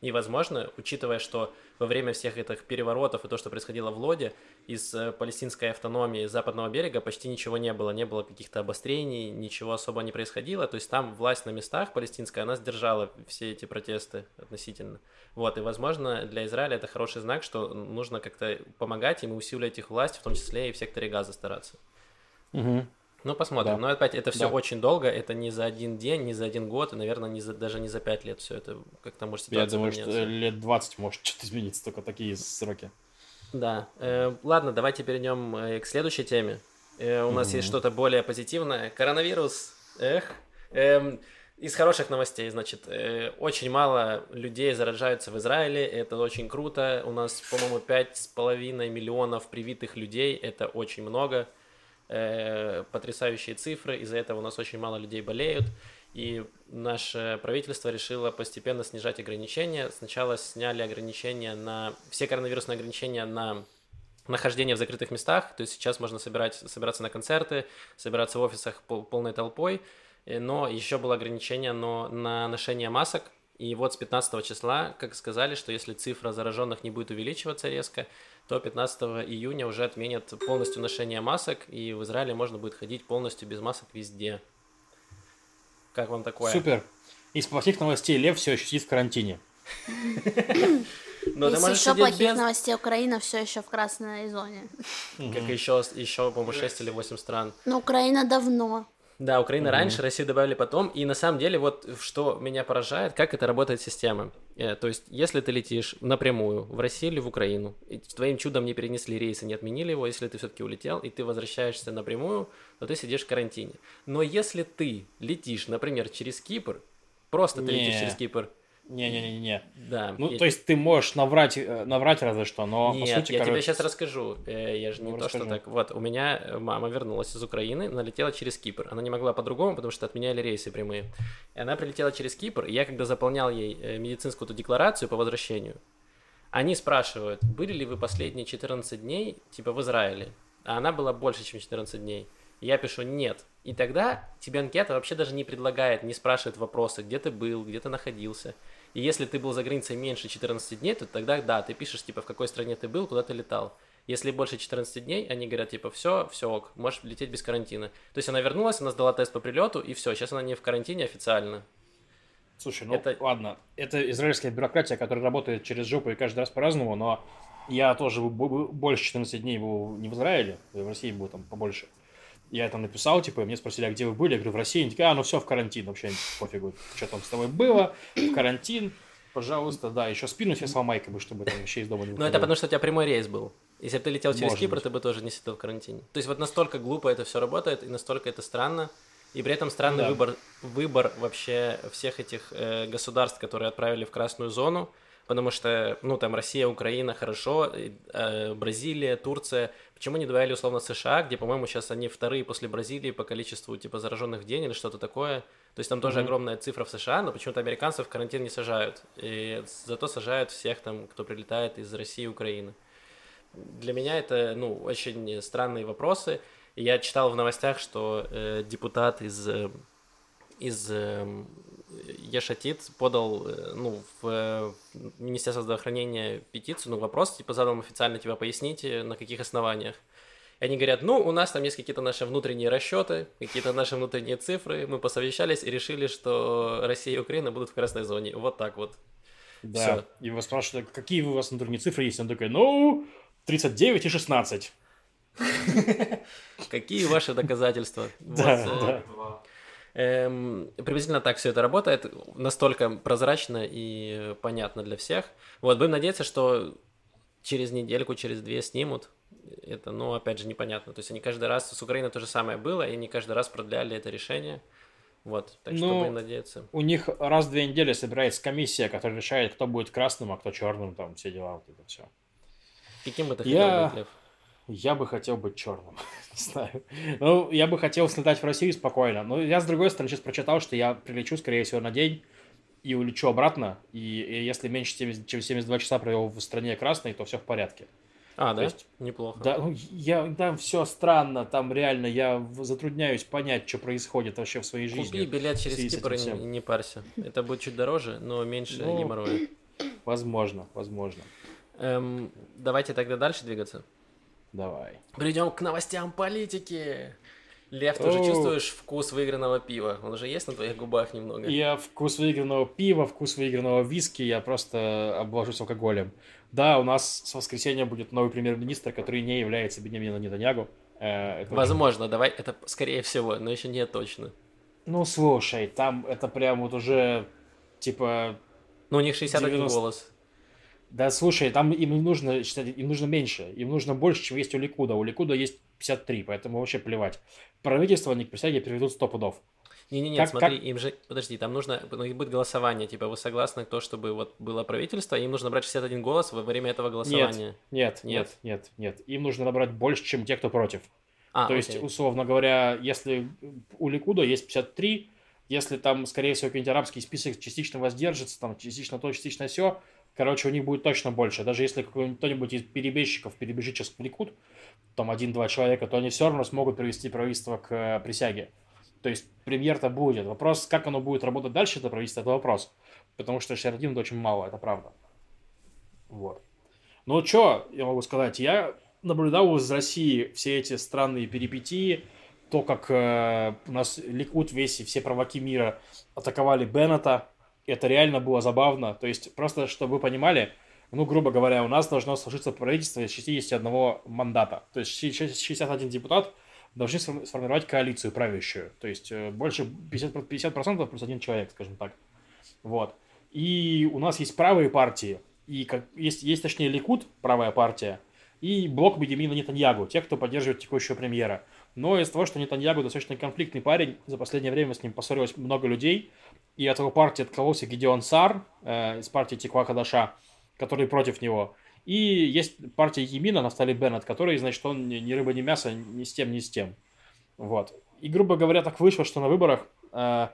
[SPEAKER 1] И, возможно, учитывая, что во время всех этих переворотов и то, что происходило в Лоде, из э, палестинской автономии западного берега почти ничего не было, не было каких-то обострений, ничего особо не происходило. То есть там власть на местах палестинская, она сдержала все эти протесты относительно. Вот, и, возможно, для Израиля это хороший знак, что нужно как-то помогать им и усиливать их власть, в том числе и в секторе газа стараться. Ну, посмотрим.
[SPEAKER 2] Да.
[SPEAKER 1] Но опять, это все
[SPEAKER 2] Да.
[SPEAKER 1] очень долго, это не за один день, не за один год, и, наверное, не за, даже не за пять лет все это как-то может
[SPEAKER 2] Я
[SPEAKER 1] ситуация
[SPEAKER 2] думаю, что
[SPEAKER 1] поменяться.
[SPEAKER 2] лет 20 может что-то измениться, только такие сроки.
[SPEAKER 1] Да. Э, ладно, давайте перейдем э, к следующей теме. Э, у нас есть что-то более позитивное. Коронавирус. Эх. Эм, из хороших новостей, значит, э, очень мало людей заражаются в Израиле, это очень круто. У нас, по-моему, пять с половиной миллионов привитых людей, это очень много. Э, потрясающие цифры, из-за этого у нас очень мало людей болеют. И наше правительство решило постепенно снижать ограничения. Сначала сняли ограничения на... Все коронавирусные ограничения на нахождение в закрытых местах. То есть сейчас можно собирать, собираться на концерты, собираться в офисах пол- полной толпой. Э, Но еще было ограничение но на ношение масок. И вот с 15 числа, как сказали, что если цифра зараженных не будет увеличиваться резко, то 15 июня уже отменят полностью ношение масок, и в Израиле можно будет ходить полностью без масок везде. Как вам такое?
[SPEAKER 2] Супер. Из плохих новостей Лев все еще сидит в карантине.
[SPEAKER 1] Но
[SPEAKER 3] Из еще плохих
[SPEAKER 1] без...
[SPEAKER 3] новостей Украина все еще в красной зоне.
[SPEAKER 1] Как еще, еще, по-моему, 6 или 8 стран.
[SPEAKER 3] Но Украина давно.
[SPEAKER 1] Да, Украина раньше, Россию добавили потом. И на самом деле, вот что меня поражает, как это работает система. Э, То есть, если ты летишь напрямую в Россию или в Украину, и твоим чудом не перенесли рейс и не отменили его, если ты все-таки улетел, и ты возвращаешься напрямую, то ты сидишь в карантине. Но если ты летишь, например, через Кипр, просто ты летишь через Кипр,
[SPEAKER 2] Не-не-не-не.
[SPEAKER 1] да.
[SPEAKER 2] Ну,
[SPEAKER 1] и-
[SPEAKER 2] то есть ты можешь наврать, э, наврать разве что, но
[SPEAKER 1] Нет,
[SPEAKER 2] по сути,
[SPEAKER 1] я тебе
[SPEAKER 2] короче,
[SPEAKER 1] сейчас расскажу. Э, Я же не
[SPEAKER 2] Ну,
[SPEAKER 1] то, что
[SPEAKER 2] расскажи.
[SPEAKER 1] так. Вот, у меня э, мама вернулась из Украины, налетела через Кипр. Она не могла по-другому, потому что отменяли рейсы прямые. И она прилетела через Кипр, и я когда заполнял ей медицинскую декларацию по возвращению, они спрашивают, были ли вы последние 14 дней, типа, в Израиле? А она была больше, чем 14 дней. Я пишу «нет». И тогда тебе анкета вообще даже не предлагает, не спрашивает вопросы, где ты был, где ты находился. И если ты был за границей меньше 14 дней, то тогда да, ты пишешь, типа, в какой стране ты был, куда ты летал. Если больше 14 дней, они говорят, типа, все, все ок, можешь лететь без карантина. То есть она вернулась, она сдала тест по прилету, и все, сейчас она не в карантине официально.
[SPEAKER 2] Слушай, ну
[SPEAKER 1] Это-
[SPEAKER 2] ладно, это израильская бюрократия, которая работает через жопу и каждый раз по-разному, но я тоже больше 14 дней был не в Израиле, в России был там побольше. Я там написал, типа, мне спросили, а где вы были? Я говорю, в России. Они такие, а, ну все, в карантин, вообще пофигу, что там с тобой было, в карантин, пожалуйста, да, еще спину себе сломай, как бы, чтобы там вообще из дома не выходил.
[SPEAKER 1] это потому, что у тебя прямой рейс был. Если бы ты летел через
[SPEAKER 2] Может
[SPEAKER 1] Кипр,
[SPEAKER 2] быть.
[SPEAKER 1] ты бы тоже не сидел в карантине. То есть вот настолько глупо это все работает, и настолько это странно. И при этом странный
[SPEAKER 2] Да.
[SPEAKER 1] выбор, выбор вообще всех этих э, государств, которые отправили в красную зону, потому что, ну, там Россия, Украина, хорошо, э, Бразилия, Турция. Почему не добавили условно США, где, по-моему, сейчас они вторые после Бразилии по количеству, типа, зараженных в день или что-то такое. То есть там тоже
[SPEAKER 2] Мгм.
[SPEAKER 1] огромная цифра в США, но почему-то американцев в карантин не сажают. И зато сажают всех там, кто прилетает из России и Украины. Для меня это, ну, очень странные вопросы. И Я читал в новостях, что э, депутат из, э, из э, Ешатит подал, э, ну, в э, в Министерство здравоохранения петицию, ну, вопрос, типа, задал официально, типа, поясните, на каких основаниях. И они говорят, ну, у нас там есть какие-то наши внутренние расчеты, какие-то наши внутренние цифры, мы посовещались и решили, что Россия и Украина будут в красной зоне. Вот так вот.
[SPEAKER 2] Да,
[SPEAKER 1] всё.
[SPEAKER 2] и его спрашивают, какие у вас внутренние цифры есть? Он такой, ну, 39 и 16.
[SPEAKER 1] Какие ваши доказательства?
[SPEAKER 2] Да,
[SPEAKER 1] э,
[SPEAKER 2] да.
[SPEAKER 1] Эм, приблизительно так все это работает, настолько прозрачно и понятно для всех. Вот, будем надеяться, что через недельку, через две снимут. Это, ну, опять же, непонятно. То есть они каждый раз, с Украиной то же самое было, и они каждый раз продляли это решение. Вот, так что
[SPEAKER 2] Ну,
[SPEAKER 1] будем надеяться.
[SPEAKER 2] У них раз в две недели собирается комиссия, которая решает, кто будет красным, а кто черным, там все дела, вот это все.
[SPEAKER 1] Каким бы ты
[SPEAKER 2] Я-
[SPEAKER 1] хотел быть, Лев?
[SPEAKER 2] Я бы хотел быть черным, не знаю. Ну, я бы хотел слетать в Россию спокойно. Но я, с другой стороны, сейчас прочитал, что я прилечу, скорее всего, на день и улечу обратно. И, и если меньше 70 чем 72 часа провел в стране красной, то все в порядке.
[SPEAKER 1] А, да?
[SPEAKER 2] есть-
[SPEAKER 1] Неплохо.
[SPEAKER 2] Да, ну, я, там все странно, там реально я затрудняюсь понять, что происходит вообще в своей жизни.
[SPEAKER 1] Купи билет через Кипр и не, не парься. Это будет чуть дороже, но меньше
[SPEAKER 2] Ну,
[SPEAKER 1] геморроя.
[SPEAKER 2] Возможно, возможно.
[SPEAKER 1] Эм, давайте тогда дальше двигаться.
[SPEAKER 2] Давай.
[SPEAKER 1] Перейдем к новостям политики. Лев, ты уже чувствуешь вкус выигранного пива? Он уже есть на твоих губах немного?
[SPEAKER 2] Я вкус выигранного пива, вкус выигранного виски, я просто обложусь алкоголем. Да, у нас с воскресенья будет новый премьер-министр, который не является Бенемином Нетаньягу. Э, это очень-
[SPEAKER 1] Возможно, давай, это скорее всего, но еще не точно.
[SPEAKER 2] Ну, слушай, там это прям вот уже, типа...
[SPEAKER 1] Ну, у них 61
[SPEAKER 2] 90.
[SPEAKER 1] голос.
[SPEAKER 2] Да, слушай, там им не нужно, считать, им нужно меньше. Им нужно больше, чем есть у Ликуда. У Ликуда есть 53, поэтому вообще плевать. Правительство они к присяге приведут 100 пудов.
[SPEAKER 1] Не-не-не,
[SPEAKER 2] Как-
[SPEAKER 1] смотри,
[SPEAKER 2] как-
[SPEAKER 1] им же, подожди, там нужно, ну, будет голосование, типа, вы согласны то, чтобы вот было правительство, им нужно брать 61 голос во время этого голосования.
[SPEAKER 2] Нет,
[SPEAKER 1] Нет?
[SPEAKER 2] нет, нет, нет. Им нужно набрать больше, чем те, кто против.
[SPEAKER 1] А,
[SPEAKER 2] То есть,
[SPEAKER 1] окей.
[SPEAKER 2] условно говоря, если у Ликуда есть 53, если там, скорее всего, какой-нибудь арабский список частично воздержится, там частично то, частично все, короче, у них будет точно больше. Даже если кто-нибудь из перебежчиков перебежит сейчас в Ликуд, там один-два человека, то они все равно смогут привести правительство к э, присяге. То есть премьер-то будет. Вопрос, как оно будет работать дальше, это правительство, это вопрос. Потому что 61 это очень мало, это правда. Вот. Ну, что я могу сказать? Я наблюдал из России все эти странные перипетии, то, как э, у нас Ликут весь и все провоки мира атаковали Беннета. Это реально было забавно. То есть, просто, чтобы вы понимали, ну, грубо говоря, у нас должно сложиться правительство из 61 мандата. То есть 61 депутат должны сформировать коалицию правящую. То есть э, больше 50%, 50 плюс один человек, скажем так. Вот. И у нас есть правые партии, и как, есть, есть точнее Ликут, правая партия, и блок Бенемина Нетаньягу, те, кто поддерживает текущего премьера. Но из-за того, что Нетаньягу достаточно конфликтный парень, за последнее время с ним поссорилось много людей, и от его партии откололся Гедеон Сар э, из партии Тиква Хадаша, который против него. И есть партия Емина, Нафтали Беннет, который, значит, он ни рыба, ни мясо, ни с тем, ни с тем. Вот. И, грубо говоря, так вышло, что на выборах э,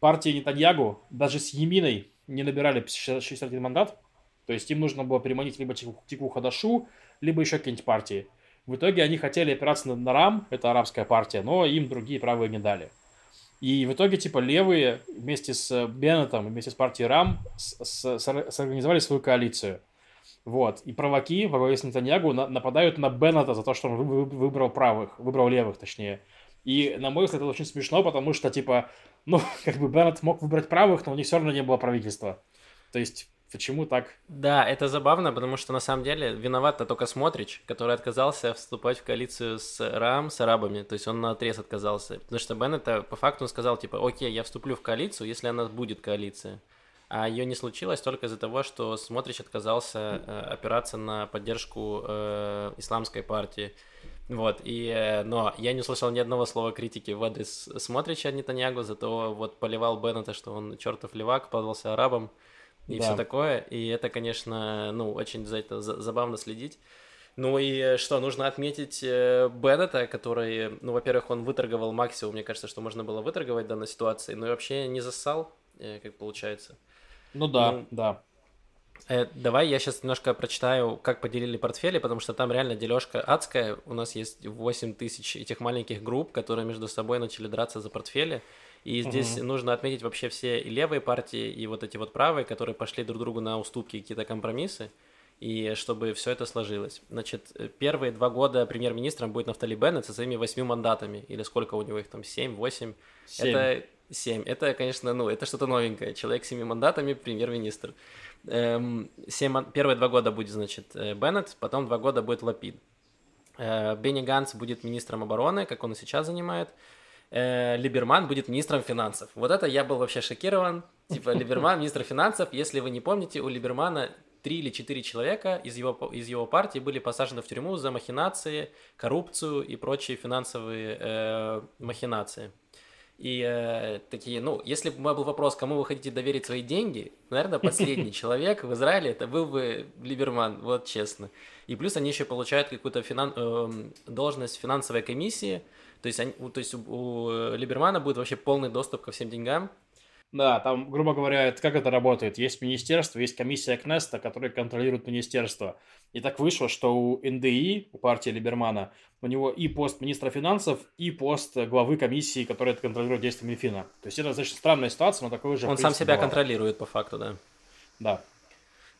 [SPEAKER 2] партии Нетаньягу даже с Еминой не набирали 61 мандат. То есть им нужно было переманить либо Тику Хадашу, либо еще какие-нибудь партии. В итоге они хотели опираться на, на РАМ, это арабская партия, но им другие правые не дали. И в итоге, типа, левые вместе с Беннетом, вместе с партией РАМ с, с, сорганизовали свою коалицию. Вот. И праваки во главе с Нетаньягу на, нападают на Беннета за то, что он вы, выбрал правых, выбрал левых, точнее. И, на мой взгляд, это очень смешно, потому что, типа, ну, как бы Беннет мог выбрать правых, но у них все равно не было правительства. То есть, Почему так?
[SPEAKER 1] Да, это забавно, потому что на самом деле виноват только Смотрич, который отказался вступать в коалицию с РАМ, с арабами, то есть он на отрез отказался. Потому что Бен это по факту он сказал, типа, окей, я вступлю в коалицию, если она будет коалиция. А ее не случилось только из-за того, что Смотрич отказался э, опираться на поддержку э, исламской партии. Вот, и, э, но я не услышал ни одного слова критики в адрес Смотрича Нетаньягу, зато вот поливал Беннета, что он чертов левак, подался арабам и да. все такое. И это, конечно, ну, очень за это забавно следить. Ну и что, нужно отметить э, Беннета, который, ну, во-первых, он выторговал максимум, мне кажется, что можно было выторговать в данной ситуации, но и вообще не зассал, э, как получается.
[SPEAKER 2] Ну да, ну, да.
[SPEAKER 1] Э, давай я сейчас немножко прочитаю, как поделили портфели, потому что там реально дележка адская. У нас есть 8 тысяч этих маленьких групп, которые между собой начали драться за портфели. И здесь угу. нужно отметить вообще все и левые партии, и вот эти вот правые, которые пошли друг другу на уступки, какие-то компромиссы, и чтобы все это сложилось. Значит, первые два года премьер-министром будет Нафтали Беннет со своими восьми мандатами, или сколько у него их там, семь, восемь. Это семь. Это, конечно, ну, это что-то новенькое. Человек с семи мандатами, премьер-министр. Эм, семь, первые два года будет, значит, э, Беннет, потом два года будет Лапид. Э, Бенни Ганс будет министром обороны, как он и сейчас занимает э, Либерман будет министром финансов. Вот это я был вообще шокирован. Типа, Либерман, министр финансов. Если вы не помните, у Либермана три или четыре человека из его, из его партии были посажены в тюрьму за махинации, коррупцию и прочие финансовые э, махинации. И э, такие, ну, если бы был вопрос, кому вы хотите доверить свои деньги, наверное, последний человек в Израиле это был бы Либерман, вот честно. И плюс они еще получают какую-то финан... э, должность финансовой комиссии, то есть, они, то есть у, у э, Либермана будет вообще полный доступ ко всем деньгам.
[SPEAKER 2] Да, там, грубо говоря, это, как это работает? Есть министерство, есть комиссия Кнеста, которая контролирует министерство. И так вышло, что у НДИ, у партии Либермана, у него и пост министра финансов, и пост главы комиссии, которая контролирует действия Минфина. То есть это достаточно странная ситуация, но такой же...
[SPEAKER 1] Он сам себя была. контролирует по факту, да.
[SPEAKER 2] Да.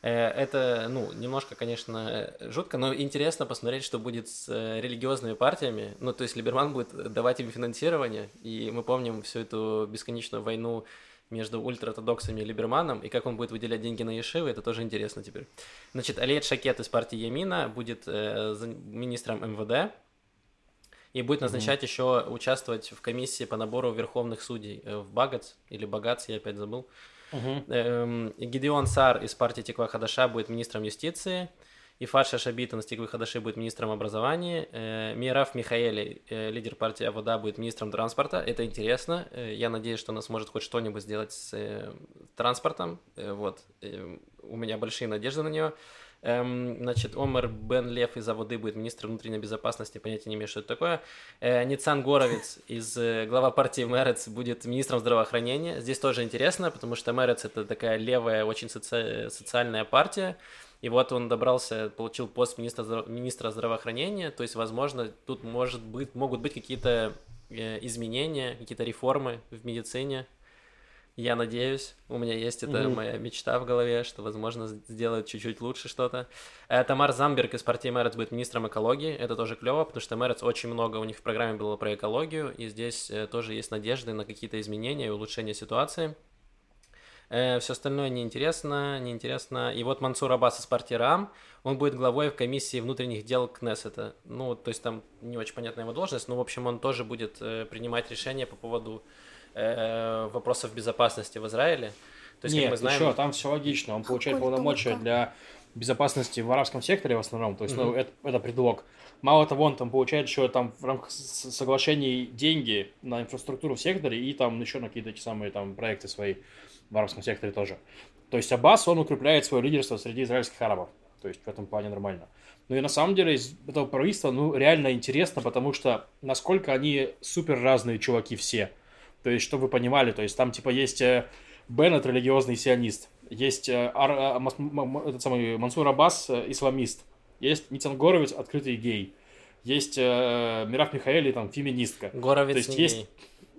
[SPEAKER 1] Э, это, ну, немножко, конечно, жутко, но интересно посмотреть, что будет с э, религиозными партиями. Ну, то есть Либерман будет давать им финансирование, и мы помним всю эту бесконечную войну между ультраортодоксами и Либерманом, и как он будет выделять деньги на Ешивы, это тоже интересно теперь. Значит, Алиет Шакет из партии Ямина будет э, министром МВД, и будет назначать mm-hmm. еще участвовать в комиссии по набору верховных судей э, в Багац или Багац, я опять забыл. Угу. Эм, Гидеон Сар из партии Тиква Хадаша будет министром юстиции. И Фарша Шабитан из Тиквы Хадаши будет министром образования. Э, Мираф Михаэли, э, лидер партии Авода, будет министром транспорта. Это интересно. Э, я надеюсь, что она сможет хоть что-нибудь сделать с транспортом. Вот. У меня большие надежды на нее. Эм, значит, Омар Бен Лев из Аводы будет министром внутренней безопасности, понятия не имею, что это такое. Э, Ницан Горовец из э, глава партии Мэрец будет министром здравоохранения. Здесь тоже интересно, потому что Мэрец это такая левая, очень соци... социальная партия. И вот он добрался, получил пост министра, министра здравоохранения, то есть, возможно, тут может быть, могут быть какие-то э, изменения, какие-то реформы в медицине, я надеюсь, у меня есть эта mm-hmm. моя мечта в голове, что, возможно, сделают чуть-чуть лучше что-то. Э, Тамар Замберг из партии Мэрец будет министром экологии. Это тоже клево, потому что Мэрец очень много у них в программе было про экологию, и здесь э, тоже есть надежды на какие-то изменения и улучшение ситуации. Э, все остальное неинтересно, неинтересно. И вот Мансур Аббас из партии РАМ, он будет главой в комиссии внутренних дел Кнессета. Ну, то есть там не очень понятна его должность, но, в общем, он тоже будет принимать решения по поводу э, вопросов безопасности в Израиле.
[SPEAKER 2] То есть, Нет, как мы знаем... еще, там все логично. Он получает полномочия для безопасности в арабском секторе в основном. То есть, mm-hmm. ну, это, это предлог. Мало того, он там получает еще там в рамках соглашений деньги на инфраструктуру в секторе и там еще на какие-то эти самые там проекты свои в арабском секторе тоже. То есть Аббас, он укрепляет свое лидерство среди израильских арабов. То есть в этом плане нормально. Ну и на самом деле из этого правительства, ну, реально интересно, потому что насколько они супер разные чуваки все. То есть, чтобы вы понимали, то есть там типа есть э, Беннет, религиозный сионист, есть э, Ар, э, этот самый Мансур Аббас, исламист, есть Ницан Горовиц, открытый гей, есть Мерав Михаэли, там, феминистка.
[SPEAKER 1] Горовиц
[SPEAKER 2] то есть
[SPEAKER 1] не
[SPEAKER 2] есть...
[SPEAKER 1] гей.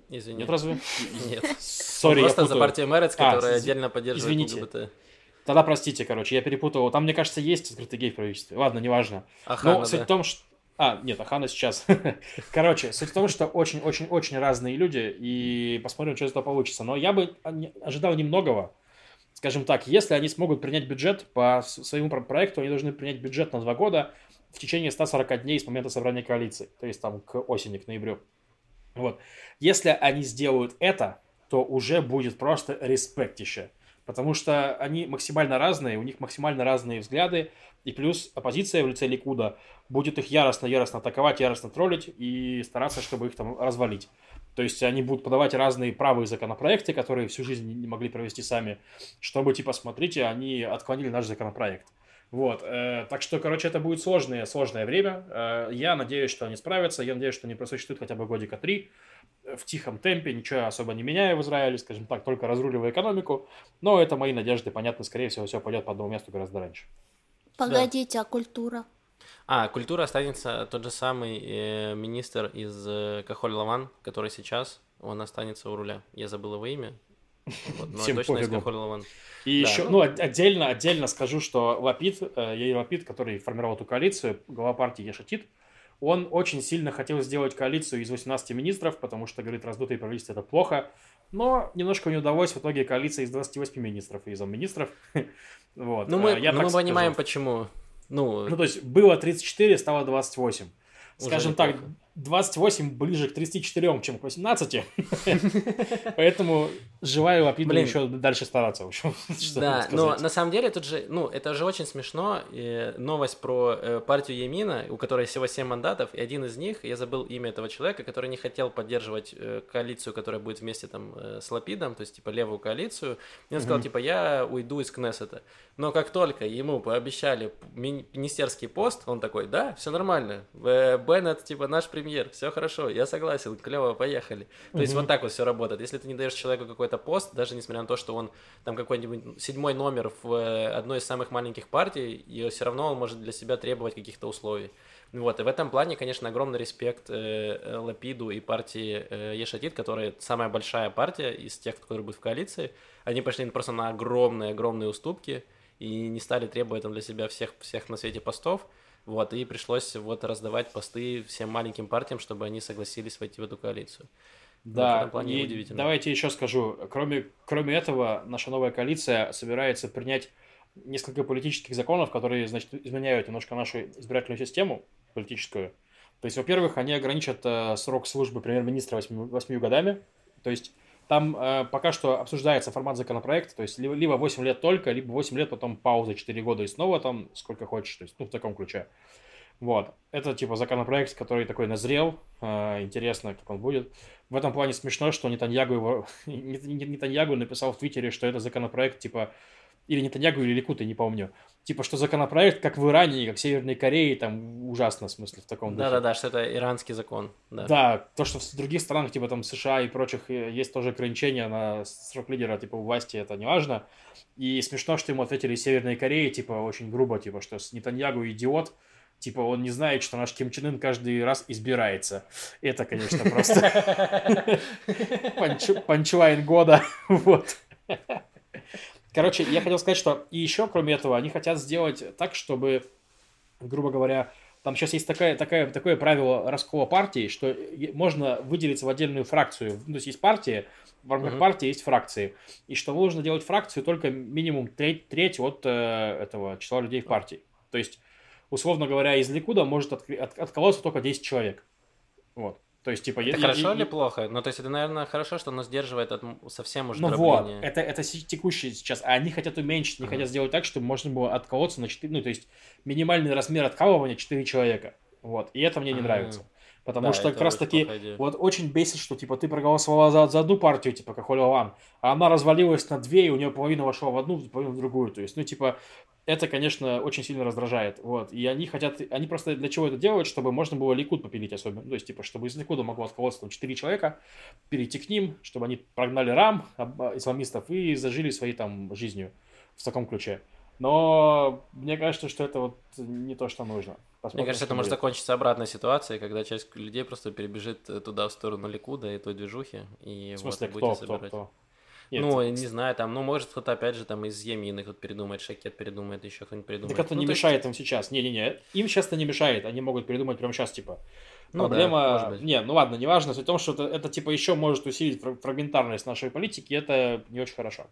[SPEAKER 2] Извини. Нет разве?
[SPEAKER 1] Нет. Sorry, Просто за партию Мерец, а, которая а, отдельно поддерживает
[SPEAKER 2] извините. ЛГБТ. Тогда простите, короче, я перепутал. Там, мне кажется, есть открытый гей в правительстве. Ладно, неважно. Охана, Но суть да. в том, что... А, нет, Ахана сейчас. Короче, суть в том, что очень-очень-очень разные люди, и посмотрим, что из этого получится. Но я бы ожидал немногого. Скажем так, если они смогут принять бюджет по своему проекту, они должны принять бюджет на два года в течение 140 дней с момента собрания коалиции, то есть там к осени, к ноябрю. Вот. Если они сделают это, то уже будет просто респектище. Потому что они максимально разные, у них максимально разные взгляды, и плюс оппозиция в лице Ликуда будет их яростно-яростно атаковать, яростно троллить и стараться, чтобы их там развалить. То есть они будут подавать разные правые законопроекты, которые всю жизнь не могли провести сами, чтобы, типа, смотрите, они отклонили наш законопроект. Вот, э, так что, короче, это будет сложное, сложное время. Э, я надеюсь, что они справятся, я надеюсь, что они просуществуют хотя бы годика три в тихом темпе, ничего особо не меняя в Израиле, скажем так, только разруливая экономику. Но это мои надежды, понятно, скорее всего, все пойдет по одному месту гораздо раньше.
[SPEAKER 3] Погодите, да. а культура?
[SPEAKER 1] А, культура останется тот же самый э, министр из э, Кахоль Лаван, который сейчас, он останется у руля. Я забыл его имя.
[SPEAKER 2] Вот, но Всем точно из Кахоль Лаван. И да. еще, ну, отдельно, отдельно скажу, что Лапид, э, Яир Лапид, который формировал эту коалицию, глава партии Ешатит, он очень сильно хотел сделать коалицию из 18 министров, потому что, говорит, раздутое правительство это плохо. Но немножко не удалось. В итоге коалиция из 28 министров и замминистров.
[SPEAKER 1] вот. Ну, мы, э, Я ну, мы понимаем, почему.
[SPEAKER 2] Ну... ну, то есть было 34, стало 28. Скажем так, 28 ближе к 34, чем к 18. Поэтому желаю Лапиду еще дальше стараться. В общем,
[SPEAKER 1] да, но на самом деле тут же, ну, это же очень смешно. Новость про э, партию Емина, у которой всего 7 мандатов, и один из них, я забыл имя этого человека, который не хотел поддерживать э, коалицию, которая будет вместе там э, с Лапидом, то есть типа левую коалицию. И он сказал, типа, я уйду из Кнессета. Но как только ему пообещали министерский пост, он такой, да, все нормально. Беннет, типа, наш премьер, все хорошо, я согласен, клево, поехали. То угу. есть вот так вот все работает. Если ты не даешь человеку какой-то пост, даже несмотря на то, что он там какой-нибудь седьмой номер в э, одной из самых маленьких партий, и все равно он может для себя требовать каких-то условий. Вот, и в этом плане, конечно, огромный респект э, э, Лапиду и партии э, Ешатит, которая самая большая партия из тех, которые будут в коалиции. Они пошли просто на огромные-огромные уступки и не стали требовать там для себя всех, всех на свете постов. Вот, и пришлось вот раздавать посты всем маленьким партиям, чтобы они согласились войти в эту коалицию.
[SPEAKER 2] Да, вот и давайте еще скажу. Кроме, кроме этого, наша новая коалиция собирается принять несколько политических законов, которые, значит, изменяют немножко нашу избирательную систему политическую. То есть, во-первых, они ограничат э, срок службы премьер-министра 8, 8 годами. То есть, там э, пока что обсуждается формат законопроекта, то есть либо, либо 8 лет только, либо 8 лет, потом пауза 4 года и снова там сколько хочешь, то есть, ну, в таком ключе. Вот. Это типа законопроект, который такой назрел. Э, интересно, как он будет. В этом плане смешно, что Нетаньягу его... Нетаньягу написал в Твиттере, что это законопроект типа или Нетаньягу, или Ликут, я не помню. Типа, что законопроект, как в Иране, как в Северной Корее, там ужасно, в смысле, в таком
[SPEAKER 1] духе. Да-да-да, что это иранский закон.
[SPEAKER 2] Да. да, то, что в других странах, типа там США и прочих, э, есть тоже ограничения на срок лидера, типа, у власти, это не важно. И смешно, что ему ответили из Северной Кореи, типа, очень грубо, типа, что Нетаньягу идиот, Типа он не знает, что наш Ким Чен Ын каждый раз избирается. Это, конечно, просто панчлайн года. Вот. Короче, я хотел сказать, что и еще, кроме этого, они хотят сделать так, чтобы, грубо говоря, Там сейчас есть такая, такая, такое правило раскола партии, что можно выделиться в отдельную фракцию. Ну, то есть есть партия, в рамках mm-hmm. партии есть фракции. И что нужно делать фракцию только минимум треть, треть от э, этого числа людей в партии. То есть, условно говоря, из Ликуда может от, от, отколоться только 10 человек. Вот. То есть, типа,
[SPEAKER 1] это
[SPEAKER 2] я,
[SPEAKER 1] хорошо
[SPEAKER 2] я,
[SPEAKER 1] или плохо? Ну, то есть, это, наверное, хорошо, что оно сдерживает от совсем уже
[SPEAKER 2] Ну вот, это, это текущее сейчас. А они хотят уменьшить, они uh-huh. хотят сделать так, чтобы можно было отколоться на 4, ну, то есть, минимальный размер откалывания 4 человека. Вот, и это мне не uh-huh. нравится. Потому да, что как раз таки вот очень бесит, что типа ты проголосовал за, за одну партию, типа как Оля Ван, а она развалилась на две, и у нее половина вошла в одну, половина в другую. То есть, ну, типа, это, конечно, очень сильно раздражает. Вот. И они хотят, они просто для чего это делают, чтобы можно было Ликуд попилить особенно. То есть, типа, чтобы из Ликуда могло отколоться там 4 человека, перейти к ним, чтобы они прогнали рам исламистов и зажили своей там жизнью в таком ключе. Но мне кажется, что это вот не то, что нужно.
[SPEAKER 1] Посмотрим, Мне кажется, это может закончиться обратной ситуацией, когда часть людей просто перебежит туда, в сторону Ликуда и той движухи. И
[SPEAKER 2] в смысле, вот, кто, кто, кто?
[SPEAKER 1] Нет, ну, не знаю, там, ну, может, кто-то, опять же, там, из Емины кто-то передумает, Шакет передумает, еще кто-нибудь передумает.
[SPEAKER 2] Так это
[SPEAKER 1] ну,
[SPEAKER 2] не мешает есть... им сейчас. Не-не-не, им сейчас это не мешает, они могут передумать прямо сейчас, типа. Ну, Проблема... Да, не, ну ладно, неважно. Суть в том, что это, это, типа, еще может усилить фрагментарность нашей политики, и это не очень хорошо.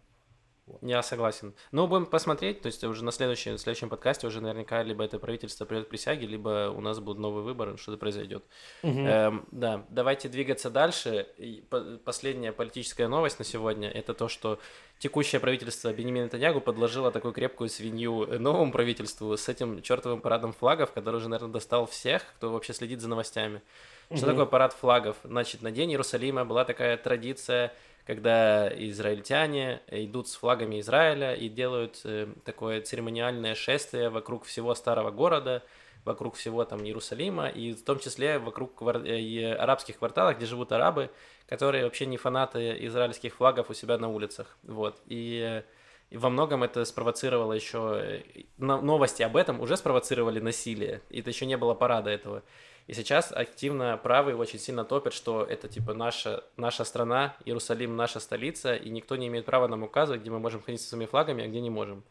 [SPEAKER 1] Я согласен. Ну, будем посмотреть, то есть уже на следующем, следующем подкасте уже наверняка либо это правительство придет к присяге, либо у нас будут новые выборы, что-то произойдет. Угу. Эм, да, давайте двигаться дальше. И последняя политическая новость на сегодня – это то, что текущее правительство Бенемина Нетаньягу подложило такую крепкую свинью новому правительству с этим чертовым парадом флагов, который уже, наверное, достал всех, кто вообще следит за новостями. Что угу. такое парад флагов? Значит, на День Иерусалима была такая традиция – когда израильтяне идут с флагами Израиля и делают э, такое церемониальное шествие вокруг всего старого города, вокруг всего там Иерусалима, и в том числе вокруг квар... Э, арабских кварталов, где живут арабы, которые вообще не фанаты израильских флагов у себя на улицах. Вот. И, и во многом это спровоцировало еще... Э, новости об этом уже спровоцировали насилие, и это еще не было парада этого. И сейчас активно правые очень сильно топят, что это типа наша, наша страна, Иерусалим наша столица, и никто не имеет права нам указывать, где мы можем ходить со своими флагами, а где не можем.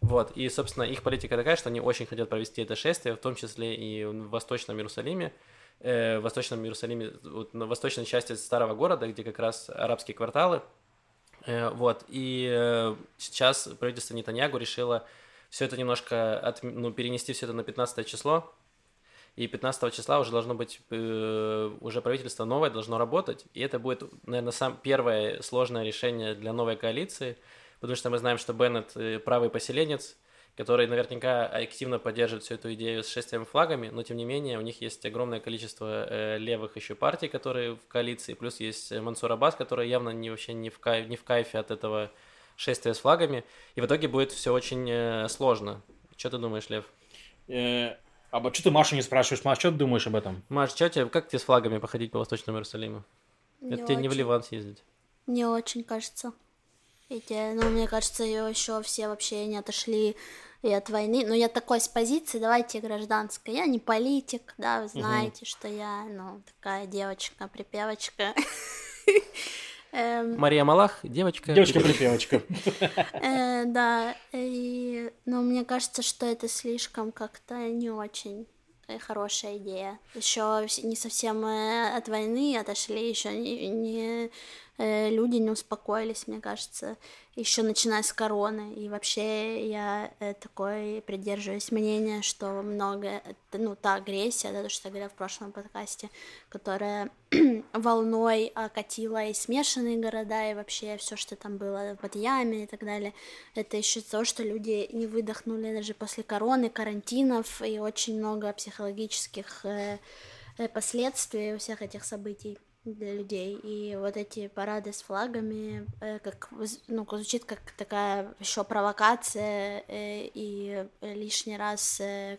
[SPEAKER 1] Вот, и, собственно, их политика такая, что они очень хотят провести это шествие, в том числе и в Восточном Иерусалиме, э, в Восточном Иерусалиме, вот, на восточной части старого города, где как раз арабские кварталы, э, вот, и э, сейчас правительство Нетаньягу решило все это немножко от, ну, перенести все это на 15 число, и 15 числа уже должно быть, э, уже правительство новое должно работать, и это будет, наверное, сам первое сложное решение для новой коалиции, потому что мы знаем, что Беннет э, правый поселенец, который наверняка активно поддерживает всю эту идею с шествием флагами, но тем не менее у них есть огромное количество э, левых еще партий, которые в коалиции, плюс есть Мансур Аббас, который явно не, вообще не в, кайф, не в кайфе от этого шествия с флагами, и в итоге будет все очень э, сложно. Что ты думаешь, Лев?
[SPEAKER 2] А что ты Машу не спрашиваешь? Маш, что ты думаешь об этом?
[SPEAKER 1] Маш, что тебе, как тебе с флагами походить по Восточному Иерусалиму? Не Это тебе не в Ливан съездить?
[SPEAKER 3] Не очень, кажется. Эти, ну, мне кажется, еще все вообще не отошли и от войны. Но я такой с позиции, давайте гражданской. Я не политик, да, вы знаете, угу. что я, ну, такая девочка-припевочка.
[SPEAKER 1] Эм... Мария Малах, девочка.
[SPEAKER 2] Девочка-припевочка.
[SPEAKER 3] Э, да, и, но мне кажется, что это слишком как-то не очень э, хорошая идея. Еще не совсем э, от войны отошли, еще не, не люди не успокоились, мне кажется еще начиная с короны. И вообще я э, такой придерживаюсь мнения, что много, ну, та агрессия, да, то, что я говорила в прошлом подкасте, которая волной окатила и смешанные города, и вообще все, что там было в яме и так далее, это еще то, что люди не выдохнули даже после короны, карантинов, и очень много психологических э, э, последствий у всех этих событий для людей. И вот эти парады с флагами, э, как, ну, звучит как такая еще провокация э, и лишний раз э,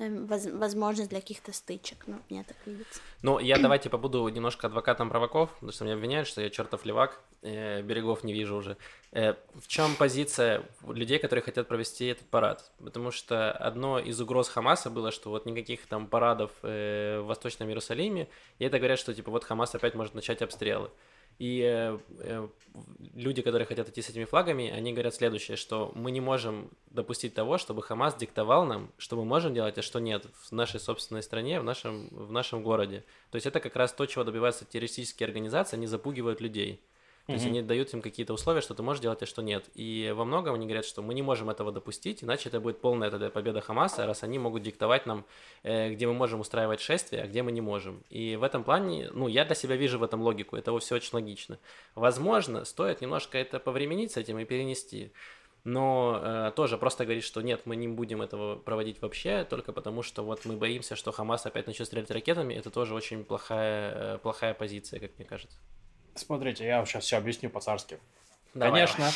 [SPEAKER 3] Эм, возможность для каких-то стычек, ну, мне так видится.
[SPEAKER 1] Ну, я давайте побуду немножко адвокатом провоков, потому что меня обвиняют, что я чертов левак, э, берегов не вижу уже. Э, в чем позиция людей, которые хотят провести этот парад? Потому что одно из угроз Хамаса было, что вот никаких там парадов э, в Восточном Иерусалиме, и это говорят, что типа вот Хамас опять может начать обстрелы. И э, э, люди, которые хотят идти с этими флагами, они говорят следующее, что мы не можем допустить того, чтобы Хамас диктовал нам, что мы можем делать, а что нет в нашей собственной стране, в нашем, в нашем городе. То есть это как раз то, чего добиваются террористические организации, они запугивают людей. То есть они дают им какие-то условия, что ты можешь делать, а что нет. И во многом они говорят, что мы не можем этого допустить, иначе это будет полная тогда победа Хамаса, раз они могут диктовать нам, э, где мы можем устраивать шествия, а где мы не можем. И в этом плане, ну, я для себя вижу в этом логику, это все очень логично. Возможно, стоит немножко это повременить с этим и перенести. Но э, тоже просто говорить, что нет, мы не будем этого проводить вообще, только потому что вот мы боимся, что Хамас опять начнет стрелять ракетами, это тоже очень плохая, э, плохая позиция, как мне кажется.
[SPEAKER 2] Смотрите, я вам сейчас все объясню по-царски. Конечно,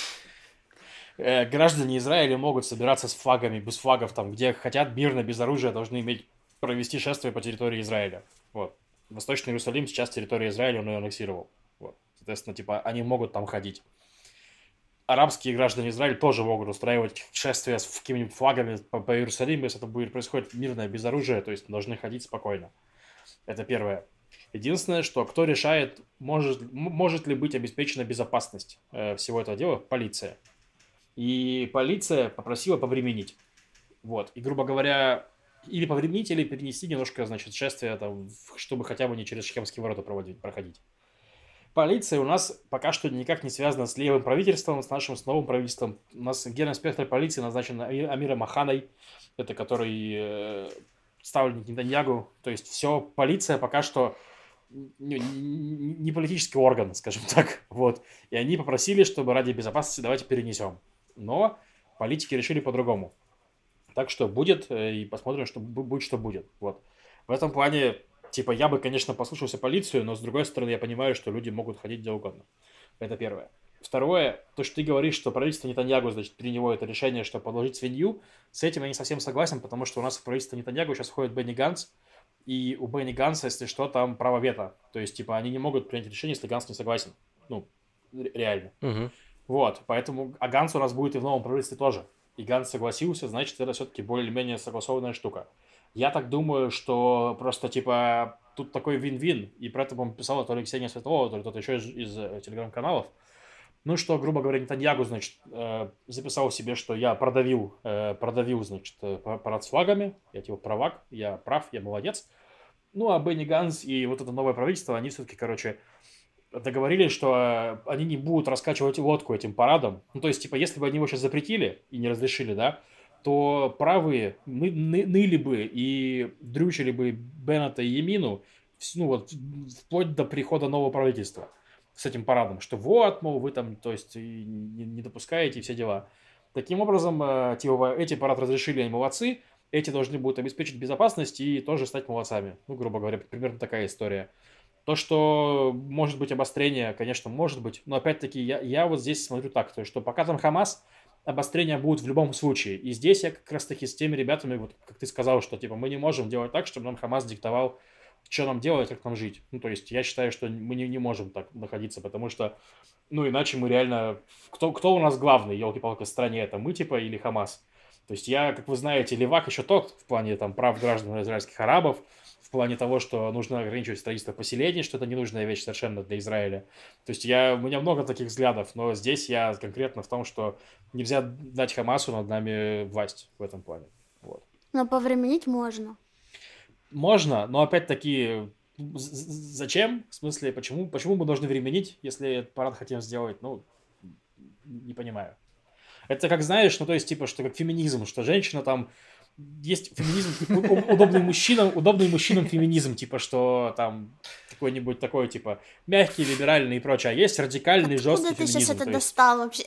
[SPEAKER 2] э, граждане Израиля могут собираться с флагами, без флагов, там, где хотят, мирно, без оружия, должны иметь провести шествие по территории Израиля. Вот. Восточный Иерусалим сейчас территория Израиля, он ее аннексировал. Вот. Соответственно, типа, они могут там ходить. Арабские граждане Израиля тоже могут устраивать шествия с какими-нибудь флагами по, по Иерусалиму, если это будет происходить мирно, без оружия, то есть должны ходить спокойно. Это первое. Единственное, что кто решает, может, может ли быть обеспечена безопасность э, всего этого дела, полиция. И полиция попросила повременить. Вот. И, грубо говоря, или повременить, или перенести немножко, значит, шествие, там, чтобы хотя бы не через Шхемские ворота проводить, проходить. Полиция у нас пока что никак не связана с левым правительством, с нашим с новым правительством. У нас генеральный инспектор полиции назначен Ами- Амиром Маханой, это который э, ставленник Нетаньягу. То есть все, полиция пока что не, не- политический орган, скажем так. Вот. И они попросили, чтобы ради безопасности давайте перенесем. Но политики решили по-другому. Так что будет, э, и посмотрим, что бу- будет, что будет. Вот. В этом плане, типа, я бы, конечно, послушался полицию, но с другой стороны, я понимаю, что люди могут ходить где угодно. Это первое. Второе, то, что ты говоришь, что правительство Нетаньягу, значит, приняло это решение, что подложить свинью, с этим я не совсем согласен, потому что у нас в правительство Нетаньягу сейчас входит Бенни Ганс, и у Бенни Ганса, если что, там право вето. То есть, типа, они не могут принять решение, если Ганс не согласен. Ну, ре- реально.
[SPEAKER 1] Мгм.
[SPEAKER 2] Вот, поэтому, а Ганс у нас будет и в новом правительстве тоже. И Ганс согласился, значит, это все-таки более-менее согласованная штука. Я так думаю, что просто, типа, тут такой вин-вин, и про это, по-моему, писала то ли Ксения Светлова, то ли кто-то еще из, из, э, телеграм-каналов. Ну, что, грубо говоря, Нетаньягу, значит, э, записал себе, что я продавил, э, продавил, значит, э, па- парад с флагами, я типа правак, я прав, я молодец. Ну, а Бенни Ганс и вот это новое правительство, они все-таки, короче, договорились, что они не будут раскачивать лодку этим парадом. Ну, то есть, типа, если бы они его сейчас запретили и не разрешили, да, то правые ны- ны- ныли бы и дрючили бы Беннета и Емину, ну, вот, вплоть до прихода нового правительства с этим парадом, что вот, мол, вы там, то есть, не, не допускаете все дела. Таким образом, э, типа, эти парад разрешили, они молодцы, эти должны будут обеспечить безопасность и тоже стать молодцами. Ну, грубо говоря, примерно такая история. То, что может быть обострение, конечно, может быть, но опять-таки я, я вот здесь смотрю так, то есть, что пока там Хамас, обострения будут в любом случае. И здесь я как раз-таки с теми ребятами, вот как ты сказал, что типа мы не можем делать так, чтобы нам Хамас диктовал, что нам делать, как нам жить. Ну, то есть я считаю, что мы не, не можем так находиться, потому что, ну, иначе мы реально... Кто, кто у нас главный, елки-палки, в стране? Это мы, типа, или Хамас? То есть я, как вы знаете, левак еще тот в плане там прав граждан израильских арабов, в плане того, что нужно ограничивать строительство поселений, что это ненужная вещь совершенно для Израиля. То есть я, у меня много таких взглядов, но здесь я конкретно в том, что нельзя дать Хамасу над нами власть в этом плане. Вот.
[SPEAKER 3] Но повременить можно.
[SPEAKER 2] Можно, но опять-таки зачем? В смысле, почему, почему мы должны временить, если парад хотим сделать? Ну, не понимаю. Это как знаешь, ну то есть типа, что как феминизм, что женщина там есть феминизм, типа, удобный мужчинам, удобный мужчинам феминизм, типа, что там какой-нибудь такой, типа, мягкий, либеральный и прочее. А есть радикальный,
[SPEAKER 3] Откуда
[SPEAKER 2] жесткий
[SPEAKER 3] ты сейчас
[SPEAKER 2] феминизм.
[SPEAKER 3] это
[SPEAKER 2] то есть-
[SPEAKER 3] достал вообще?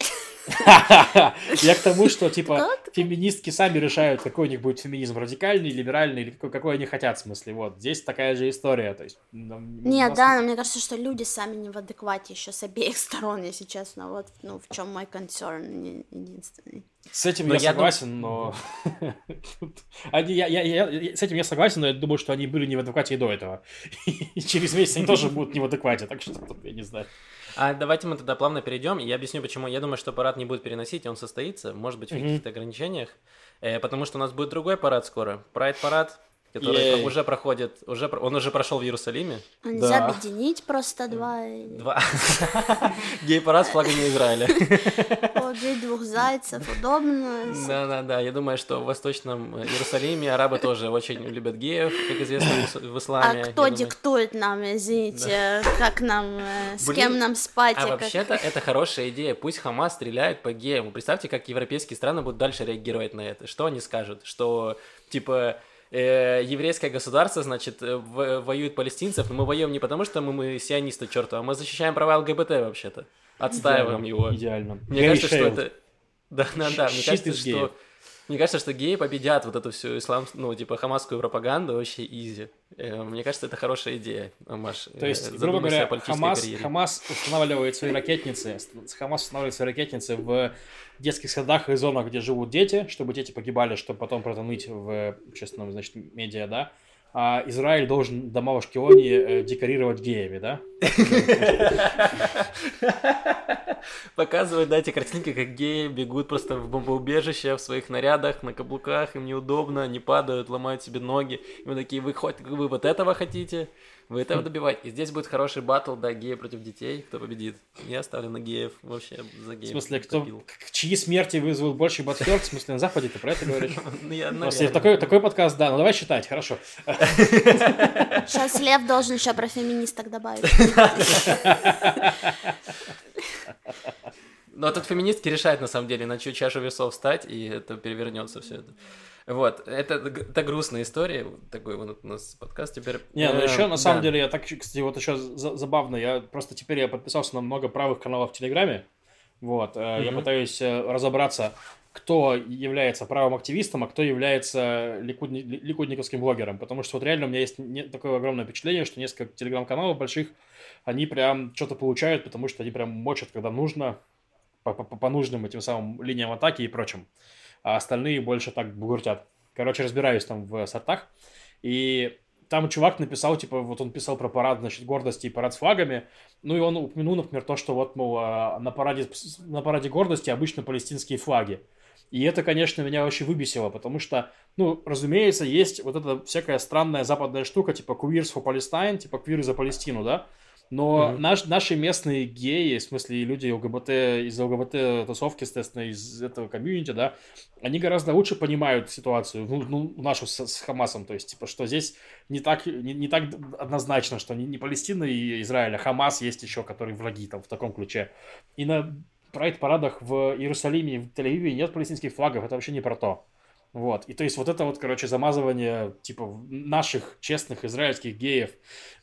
[SPEAKER 2] Я к тому, что, типа, феминистки сами решают, какой у них будет феминизм, радикальный, либеральный, или какой, они хотят, в смысле, вот. Здесь такая же история, то есть... нам- у
[SPEAKER 3] Нет, да, но мне кажется, что люди сами не в адеквате еще с обеих сторон, если честно. Вот, ну, в чем мой концерн единственный.
[SPEAKER 2] С этим
[SPEAKER 1] Но
[SPEAKER 2] я,
[SPEAKER 1] я дум-
[SPEAKER 2] согласен, но... тут- они, я, я- я- с этим я согласен, но я думаю, что они были не в адеквате и до этого. И через месяц они тоже будут не в адеквате, так что тут я не знаю.
[SPEAKER 1] А давайте мы тогда плавно перейдем, я объясню, почему. Я думаю, что парад не будет переносить, он состоится, может быть, в каких-то ограничениях, э, потому что у нас будет другой парад скоро. Прайд-парад, который
[SPEAKER 2] Ей.
[SPEAKER 1] уже проходит, уже, он уже прошел в Иерусалиме.
[SPEAKER 3] А Нельзя
[SPEAKER 2] Да.
[SPEAKER 3] объединить просто два,
[SPEAKER 1] Два. Гей-парад с флагами Израиля.
[SPEAKER 3] убить двух зайцев, удобно.
[SPEAKER 1] Да-да-да, я думаю, что в Восточном Иерусалиме арабы тоже очень любят геев, как известно в ис- в
[SPEAKER 3] А
[SPEAKER 1] исламе.
[SPEAKER 3] кто диктует нам, извините, как нам, э, с кем нам спать?
[SPEAKER 1] А
[SPEAKER 3] и как-
[SPEAKER 1] вообще-то это хорошая идея. Пусть Хамас стреляет по геям. Представьте, как европейские страны будут дальше реагировать на это. Что они скажут? Что, типа, э, еврейское государство, значит, э, воюет палестинцев, но мы воюем не потому, что мы, мы сионисты, чертова, а мы защищаем права ЛГБТ вообще-то. Отстаиваем
[SPEAKER 2] Идеально,
[SPEAKER 1] его.
[SPEAKER 2] Идеально.
[SPEAKER 1] Мне
[SPEAKER 2] Gay
[SPEAKER 1] кажется, что
[SPEAKER 2] shield.
[SPEAKER 1] это... Да, да, да. Мне
[SPEAKER 2] Щит
[SPEAKER 1] кажется,
[SPEAKER 2] из геев.
[SPEAKER 1] Мне кажется, что геи победят вот эту всю ислам, ну, типа, хамасскую пропаганду вообще изи. Э, Мне кажется, это хорошая идея, Маш.
[SPEAKER 2] То есть,
[SPEAKER 1] Э,
[SPEAKER 2] грубо
[SPEAKER 1] задумайся
[SPEAKER 2] говоря, Хамас,
[SPEAKER 1] карьере.
[SPEAKER 2] Хамас устанавливает свои ракетницы, Хамас устанавливает свои ракетницы в детских садах и зонах, где живут дети, чтобы дети погибали, чтобы потом про это ныть в общественном, значит, медиа, да. А Израиль должен дома в Ашкелоне э, декорировать геями, да?
[SPEAKER 1] Показывают, да, эти картинки, как геи бегут просто в бомбоубежище в своих нарядах, на каблуках, им неудобно, они падают, ломают себе ноги. И мы такие, вы, хоть, вы вот этого хотите? Вы этого добиваете? И здесь будет хороший батл, да, геи против детей, кто победит. Я ставлю на геев, вообще за
[SPEAKER 2] В
[SPEAKER 1] геев.
[SPEAKER 2] смысле, кто,
[SPEAKER 1] топил.
[SPEAKER 2] к- чьи смерти вызовут больше батхерк, в смысле, на Западе ты про это говоришь?
[SPEAKER 1] Ну, я,
[SPEAKER 2] такой, такой подкаст, да, ну давай считать, хорошо.
[SPEAKER 3] Сейчас Лев должен еще про феминисток добавить.
[SPEAKER 1] Но тут феминистки решают, на самом деле, на чью чашу весов встать, и это перевернется все это. Вот, это, это грустная история, такой вот у нас подкаст теперь.
[SPEAKER 2] Не, ну
[SPEAKER 1] Э,
[SPEAKER 2] еще на самом
[SPEAKER 1] да.
[SPEAKER 2] деле я так, кстати, вот еще за- забавно, я просто теперь я подписался на много правых каналов в Телеграме, вот, э, я пытаюсь э, разобраться, кто является правым активистом, а кто является ликудни- ли- ликудниковским блогером, потому что вот реально у меня есть не- такое огромное впечатление, что несколько телеграм-каналов больших, они прям что-то получают, потому что они прям мочат, когда нужно, по, по- по нужным этим самым линиям атаки и прочим, а остальные больше так бугуртят. Короче, разбираюсь там в сортах, и там чувак написал, типа, вот он писал про парад, значит, гордости и парад с флагами, ну и он упомянул, например, то, что вот, мол, а, на параде, на параде гордости обычно палестинские флаги. И это, конечно, меня очень выбесило, потому что, ну, разумеется, есть вот эта всякая странная западная штука, типа queers for Palestine, типа квиры за Палестину, да? Но
[SPEAKER 1] Мгм.
[SPEAKER 2] наш, наши местные геи, в смысле люди ЛГБТ, из ЛГБТ-тусовки, естественно, из этого комьюнити, да, они гораздо лучше понимают ситуацию, ну, ну, нашу с, с Хамасом, то есть, типа, что здесь не так, не, не так однозначно, что не, не Палестина и Израиль, а Хамас есть еще, которые враги там в таком ключе. И на прайд-парадах в Иерусалиме и в Тель-Авиве нет палестинских флагов, это вообще не про то. Вот. И то есть вот это вот, короче, замазывание, типа, наших честных израильских геев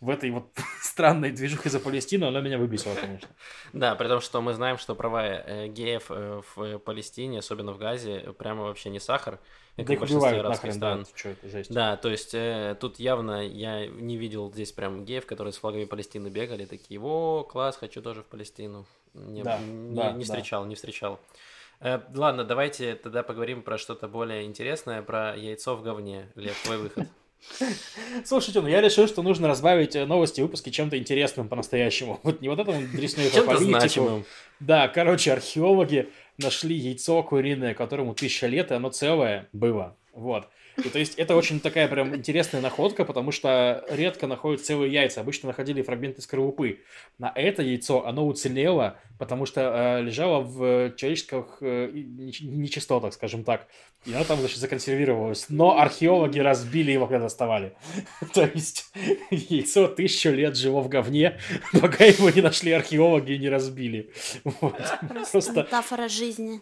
[SPEAKER 2] в этой вот странной движухе за Палестину, оно меня выбесило, конечно.
[SPEAKER 1] Да, при том, что мы знаем, что права э, геев э, в Палестине, особенно в Газе, прямо вообще не сахар,
[SPEAKER 2] Да их убивают нахрен, да,
[SPEAKER 1] стран.
[SPEAKER 2] что это жесть.
[SPEAKER 1] Да, то есть э, тут явно я не видел здесь прям геев, которые с флагами Палестины бегали, такие, о, класс, хочу тоже в Палестину. Не,
[SPEAKER 2] Да,
[SPEAKER 1] не,
[SPEAKER 2] да,
[SPEAKER 1] не
[SPEAKER 2] да.
[SPEAKER 1] встречал, не встречал. Э, ладно, давайте тогда поговорим про что-то более интересное, про яйцо в говне. Лев, твой выход.
[SPEAKER 2] Слушайте, ну я решил, что нужно разбавить э, новости выпуски чем-то интересным по-настоящему. Вот не вот это вот дреснёй
[SPEAKER 1] Чем-то
[SPEAKER 2] политику. Да, короче, археологи нашли яйцо куриное, которому тысяча лет, и оно целое было. Вот. И то есть это очень такая прям интересная находка, потому что редко находят целые яйца. Обычно находили фрагменты скорлупы. На это яйцо оно уцелело, потому что э, лежало в человеческих э, и- неч- нечистотах, скажем так. И оно там, значит, законсервировалось. Но археологи разбили его, когда доставали. То есть яйцо тысячу лет жило в говне, пока его не нашли археологи и не разбили. Просто
[SPEAKER 3] Метафора жизни.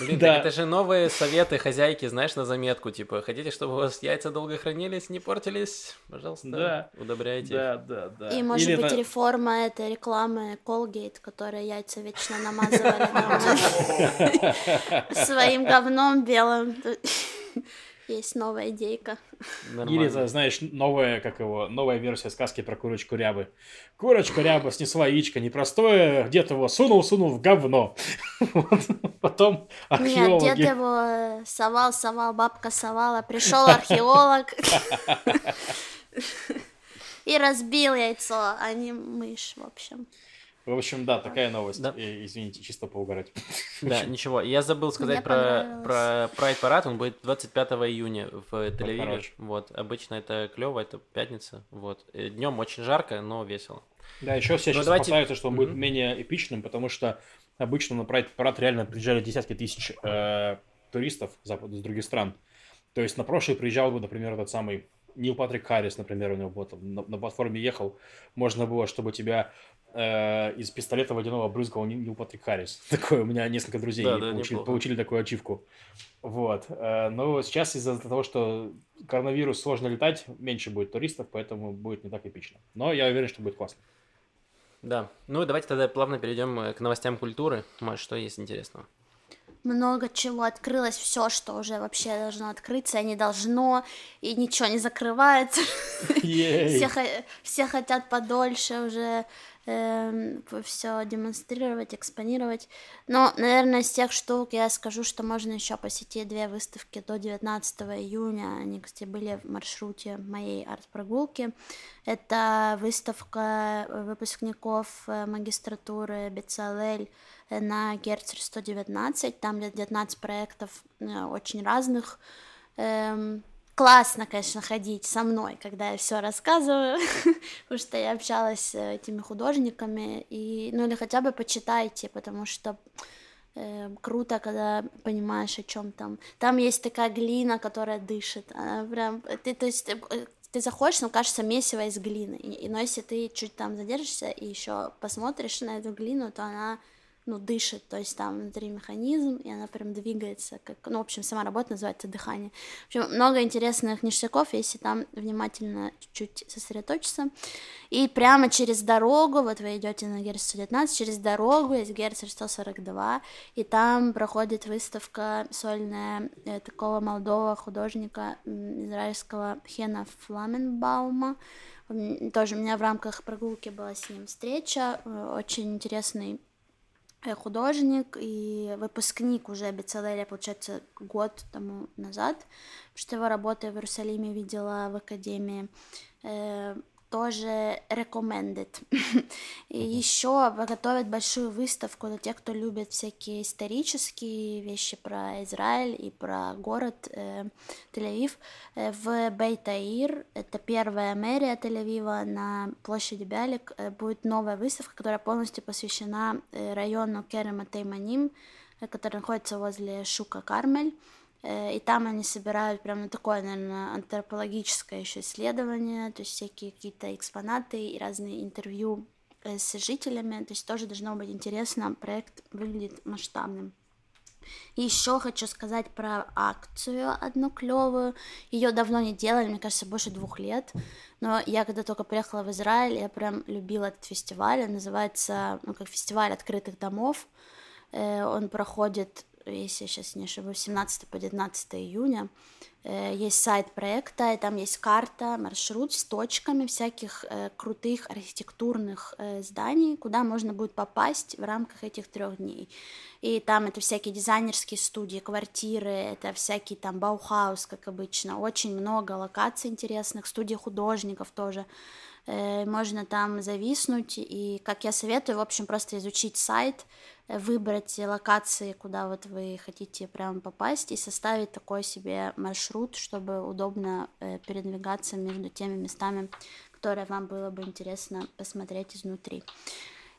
[SPEAKER 1] Блин,
[SPEAKER 2] Да.
[SPEAKER 1] так это же новые советы хозяйки, знаешь, на заметку, типа, хотите, чтобы у вас яйца долго хранились, не портились? Пожалуйста,
[SPEAKER 2] Да.
[SPEAKER 1] удобряйте.
[SPEAKER 2] Да, да, да.
[SPEAKER 3] И, может
[SPEAKER 2] Или
[SPEAKER 3] быть,
[SPEAKER 2] это-
[SPEAKER 3] реформа этой рекламы Colgate, которая яйца вечно намазывали своим говном белым. Есть новая идейка.
[SPEAKER 1] Нормально.
[SPEAKER 2] Или это, знаешь, новая, как его, новая версия сказки про курочку рябы. Курочка ряба снесла яичко непростое, дед его сунул, сунул в говно. Потом
[SPEAKER 3] Нет, дед
[SPEAKER 2] археологи...
[SPEAKER 3] его э, совал, совал, бабка совала. Пришел археолог и разбил яйцо, а не мышь, в общем.
[SPEAKER 2] В общем, да, такая новость.
[SPEAKER 1] Да.
[SPEAKER 2] И, извините, чисто поугарать.
[SPEAKER 1] Да, ничего. Я забыл сказать
[SPEAKER 3] Мне
[SPEAKER 1] про, про Pride парад. Он будет 25 июня в Тель-Авиве. Вот. Обычно это клево, это пятница. Вот. Днем очень жарко, но весело.
[SPEAKER 2] Да, еще все
[SPEAKER 1] Ну,
[SPEAKER 2] сейчас
[SPEAKER 1] давайте-
[SPEAKER 2] опасаются, что он будет
[SPEAKER 1] Мгм.
[SPEAKER 2] менее эпичным, потому что обычно на Pride парад реально приезжали десятки тысяч э, туристов запад- из других стран. То есть на прошлый приезжал бы, например, этот самый Нил Патрик Харрис, например, у него там на, на платформе ехал, можно было, чтобы тебя э, из пистолета водяного брызгал Нил Нил Патрик Харрис. Такое, у меня несколько друзей
[SPEAKER 1] Да, да,
[SPEAKER 2] получили,
[SPEAKER 1] неплохо.
[SPEAKER 2] получили такую ачивку. Вот. Э, Но сейчас из-за того, что коронавирус сложно летать, меньше будет туристов, поэтому будет не так эпично. Но я уверен, что будет классно.
[SPEAKER 1] Да. Ну и давайте тогда плавно перейдем э, к новостям культуры. Маш, что есть интересного?
[SPEAKER 3] Много чего открылось, все, что уже вообще должно открыться, и не должно, и ничего не закрывается. Все хотят подольше уже все демонстрировать, экспонировать. Но, наверное, из тех штук я скажу, что можно еще посетить две выставки до 19 июня. Они, кстати, были в маршруте моей арт-прогулки. Это выставка э, выпускников э, магистратуры БЦЛЛ э, на Герцер 119. Там 19 проектов э, очень разных. Эм, классно, конечно, ходить со мной, когда я все рассказываю, потому что я общалась с этими художниками, и, ну или хотя бы почитайте, потому что э, круто, когда понимаешь, о чем там. Там есть такая глина, которая дышит, она прям, ты, то есть, э, ты заходишь, ну, кажется, месиво из глины, и- но если ты чуть там задержишься и еще посмотришь на эту глину, то она ну, дышит, то есть там внутри механизм, и она прям двигается, как, ну, в общем, сама работа называется дыхание. В общем, много интересных ништяков, если там внимательно чуть-чуть сосредоточиться. И прямо через дорогу, вот вы идете на Герц 119, через дорогу есть Герц 142, и там проходит выставка сольная э, такого молодого художника израильского Хена Фламенбаума. Тоже у меня в рамках прогулки была с ним встреча, э, очень интересный художник и выпускник уже Бецалеля, получается, год тому назад, что его работы в Иерусалиме видела в Академии. Тоже recommended. И еще готовят большую выставку для тех, кто любит всякие исторические вещи про Израиль и про город э, Тель-Авив э, в Бейт-Аир. Это первая мэрия Тель-Авива на площади Бялик. Э, будет новая выставка, которая полностью посвящена э, району Керема Тейманим, который находится возле Шука Кармель. Э, И там они собирают прям на такое, наверное, антропологическое еще исследование, то есть всякие какие-то экспонаты и разные интервью э, с жителями. То есть тоже должно быть интересно. Проект выглядит масштабным. Еще хочу сказать про акцию одну клевую. Ее давно не делали, мне кажется, больше двух лет. Но я когда только приехала в Израиль, я прям любила этот фестиваль. Он называется, ну, как фестиваль открытых домов. Э, Он проходит, если я сейчас не ошибаюсь, 17 по 19 июня. Э, Есть сайт проекта, и там есть карта, маршрут с точками всяких э, крутых архитектурных э, зданий, куда можно будет попасть в рамках этих трех дней. И там это всякие дизайнерские студии, квартиры, это всякий там Баухаус, как обычно. Очень много локаций интересных, студии художников тоже. Э, Можно там зависнуть, и, как я советую, в общем, просто изучить сайт, э, выбрать локации, куда вот вы хотите прям попасть, и составить такой себе маршрут, чтобы удобно э, передвигаться между теми местами, которые вам было бы интересно посмотреть изнутри.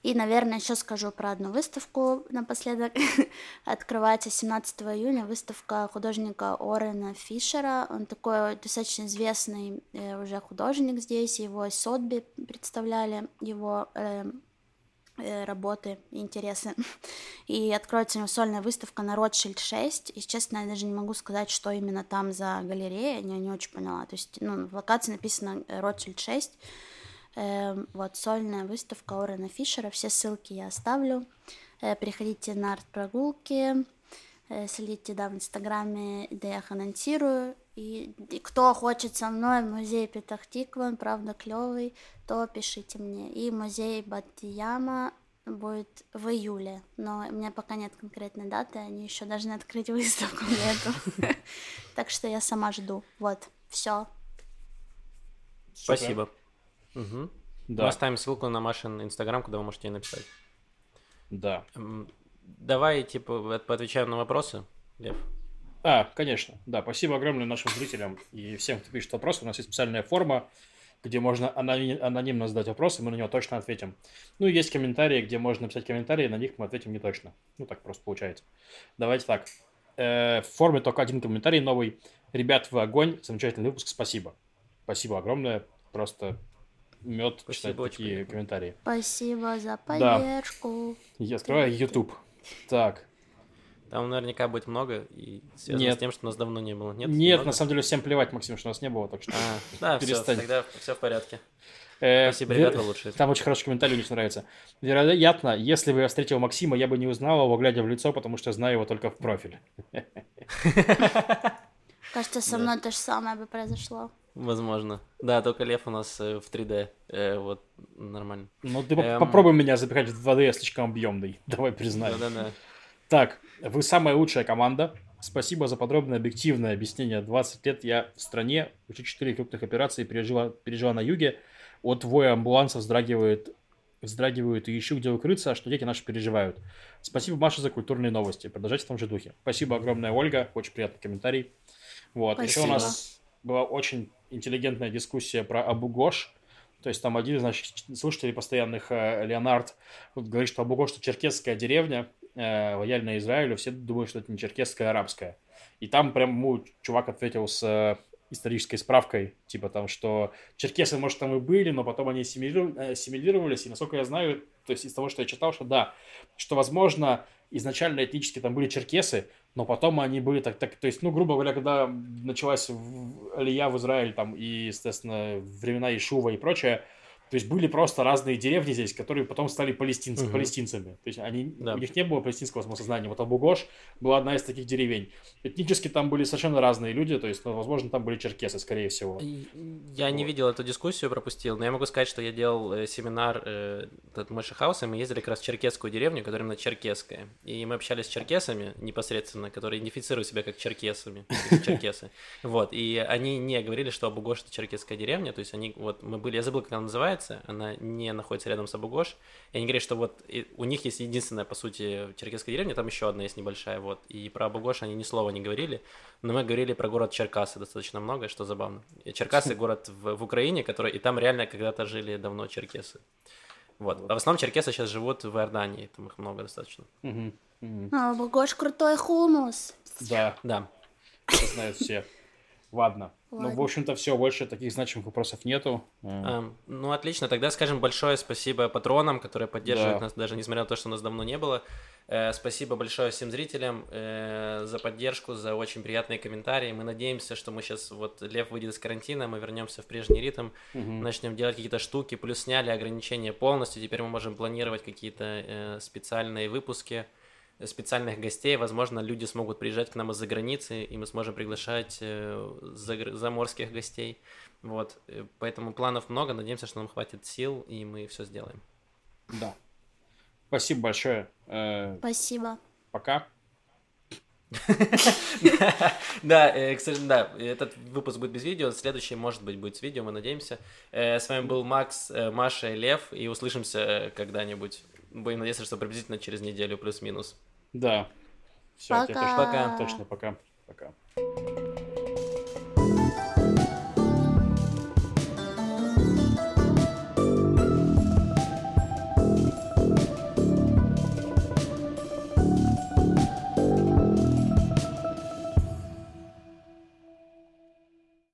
[SPEAKER 3] И, наверное, еще скажу про одну выставку напоследок. Открывается 17 июня выставка художника Орена Фишера. Он такой достаточно известный э, уже художник здесь. Его Сотби представляли его э, э, работы интересы. И откроется у него сольная выставка на Ротшильд 6. И, честно, я даже не могу сказать, что именно там за галерея. Я не очень поняла. То есть, ну, в локации написано Ротшильд 6. Эм, вот, сольная выставка Орена Фишера. Все ссылки я оставлю. Э, Приходите на арт-прогулки. э, Следите, да, в Инстаграме, где я их анонсирую. И, и кто хочет со мной в музей Петахтиква, он правда клевый, то пишите мне. И музей Батияма будет в июле, но у меня пока нет конкретной даты, они еще должны открыть выставку этого. Так что я сама жду. Вот, все.
[SPEAKER 2] Супер.
[SPEAKER 1] Спасибо. Мгм. Мы
[SPEAKER 2] Да,
[SPEAKER 1] оставим ссылку на Машин Инстаграм, куда вы можете ей написать.
[SPEAKER 2] да.
[SPEAKER 1] Давай, типа, от- поотвечаем на вопросы, Лев.
[SPEAKER 2] А, конечно, да. Спасибо огромное нашим зрителям и всем, кто пишет вопросы. У нас есть специальная форма, где можно анони- анонимно задать вопросы, мы на него точно ответим. Ну, и есть комментарии, где можно написать комментарии, на них мы ответим не точно. Ну, так просто получается. Давайте так. Э, в форме только один комментарий новый. Ребят, вы огонь, замечательный выпуск, спасибо. Спасибо огромное, просто мед читать такие
[SPEAKER 1] приятно.
[SPEAKER 2] комментарии.
[SPEAKER 3] Спасибо за
[SPEAKER 2] Да.
[SPEAKER 3] поддержку.
[SPEAKER 2] Я открываю YouTube. Так,
[SPEAKER 1] Там наверняка будет много, и связано
[SPEAKER 2] Нет.
[SPEAKER 1] с тем, что нас давно не было. Нет,
[SPEAKER 2] нет,
[SPEAKER 1] много?
[SPEAKER 2] на самом деле всем плевать, Максим, что нас не было, так что...
[SPEAKER 1] А, да, все,
[SPEAKER 2] Перестань.
[SPEAKER 1] тогда все в порядке.
[SPEAKER 2] Э,
[SPEAKER 1] Спасибо,
[SPEAKER 2] вер-
[SPEAKER 1] ребята, вы лучшие.
[SPEAKER 2] Там очень хороший комментарий, мне очень нравится. Вероятно, если бы я встретил Максима, я бы не узнал его, глядя в лицо, потому что знаю его только в профиле.
[SPEAKER 3] Кажется, со мной то же самое бы произошло.
[SPEAKER 1] Возможно. Да, только Лев у нас э, в 3D. э, вот, нормально.
[SPEAKER 2] Ну, ты
[SPEAKER 1] Эм.
[SPEAKER 2] попробуй меня запихать в 2D, я слишком объемный. Давай признаю.
[SPEAKER 1] Да-да-да.
[SPEAKER 2] Так, вы самая лучшая команда. Спасибо за подробное объективное объяснение. 20 лет я в стране, уже 4 крупных операции пережила, пережила на юге. От воя амбулансов вздрагивает, вздрагивают и ищу, где укрыться, а что дети наши переживают. Спасибо, Маша, за культурные новости. Продолжайте в том же духе. Спасибо огромное, Ольга. Очень приятный комментарий. Вот. Еще у
[SPEAKER 3] Спасибо.
[SPEAKER 2] нас была очень интеллигентная дискуссия про Абу Гош. То есть там один из наших слушателей постоянных, э, Леонард, говорит, что Абу Гош это черкесская деревня, э, лояльная Израилю, все думают, что это не черкесская, а арабская. И там прям ему чувак ответил с э, исторической справкой, типа там, что черкесы, может, там и были, но потом они ассимилировались, и насколько я знаю, то есть из того, что я читал, что да, что, возможно, изначально этнически там были черкесы, но потом они были так, так то есть, ну, грубо говоря, когда началась Алия в Израиль там и, естественно, времена Ишува и прочее, то есть были просто разные деревни здесь, которые потом стали палестинц-
[SPEAKER 1] Мгм.
[SPEAKER 2] палестинцами. То есть они,
[SPEAKER 1] Да.
[SPEAKER 2] у них не было палестинского самосознания. Вот Абу-Гош была одна из таких деревень. Этнически там были совершенно разные люди, то есть, ну, возможно, там были черкесы, скорее всего.
[SPEAKER 1] Я не
[SPEAKER 2] Вот.
[SPEAKER 1] видел эту дискуссию, пропустил, но я могу сказать, что я делал э, семинар э, от Мыши Хауса, и мы ездили как раз в черкесскую деревню, которая именно черкесская. И мы общались с черкесами непосредственно, которые идентифицируют себя как черкесами, черкесы. Вот, и они не говорили, что Абугош это черкесская деревня, то есть они, вот, мы были, я забыл, как она называется, она не находится рядом с Абугош, и они говорят, что вот у них есть единственная, по сути, черкесская деревня, там еще одна есть небольшая, вот, и про Абугош они ни слова не говорили, но мы говорили про город Черкасы достаточно много, что забавно. Черкасы город в, в Украине, который и там реально когда-то жили давно черкесы. Вот. А в основном черкесы сейчас живут в Иордании, там их много достаточно.
[SPEAKER 3] А, Богош крутой хумус.
[SPEAKER 2] Да,
[SPEAKER 1] Да.
[SPEAKER 2] это знают все. Ладно. Ну,
[SPEAKER 3] Ладно.
[SPEAKER 2] в общем-то, все, больше таких значимых вопросов нету.
[SPEAKER 1] Эм, ну, отлично. Тогда скажем большое спасибо патронам, которые поддерживают
[SPEAKER 2] Да.
[SPEAKER 1] нас, даже несмотря на то, что нас давно не было. Э, спасибо большое всем зрителям э, за поддержку, за очень приятные комментарии. Мы надеемся, что мы сейчас, вот Лев выйдет из карантина, мы вернемся в прежний ритм,
[SPEAKER 2] Мгм.
[SPEAKER 1] начнем делать какие-то штуки, плюс сняли ограничения полностью, теперь мы можем планировать какие-то э, специальные выпуски, специальных гостей, возможно, люди смогут приезжать к нам из-за границы, и мы сможем приглашать э, загр- заморских гостей, вот, Э, поэтому планов много, надеемся, что нам хватит сил, и мы все сделаем.
[SPEAKER 2] Да. Спасибо большое. Э,
[SPEAKER 3] Спасибо.
[SPEAKER 2] Пока.
[SPEAKER 1] Да, к сожалению, да, этот выпуск будет без видео, следующий, может быть, будет с видео, мы надеемся. С вами был Макс, Маша и Лев, и услышимся когда-нибудь. Будем надеяться, что приблизительно через неделю плюс-минус.
[SPEAKER 2] Да. Все,
[SPEAKER 3] Пока.
[SPEAKER 1] Пока.
[SPEAKER 2] Точно, пока. Пока.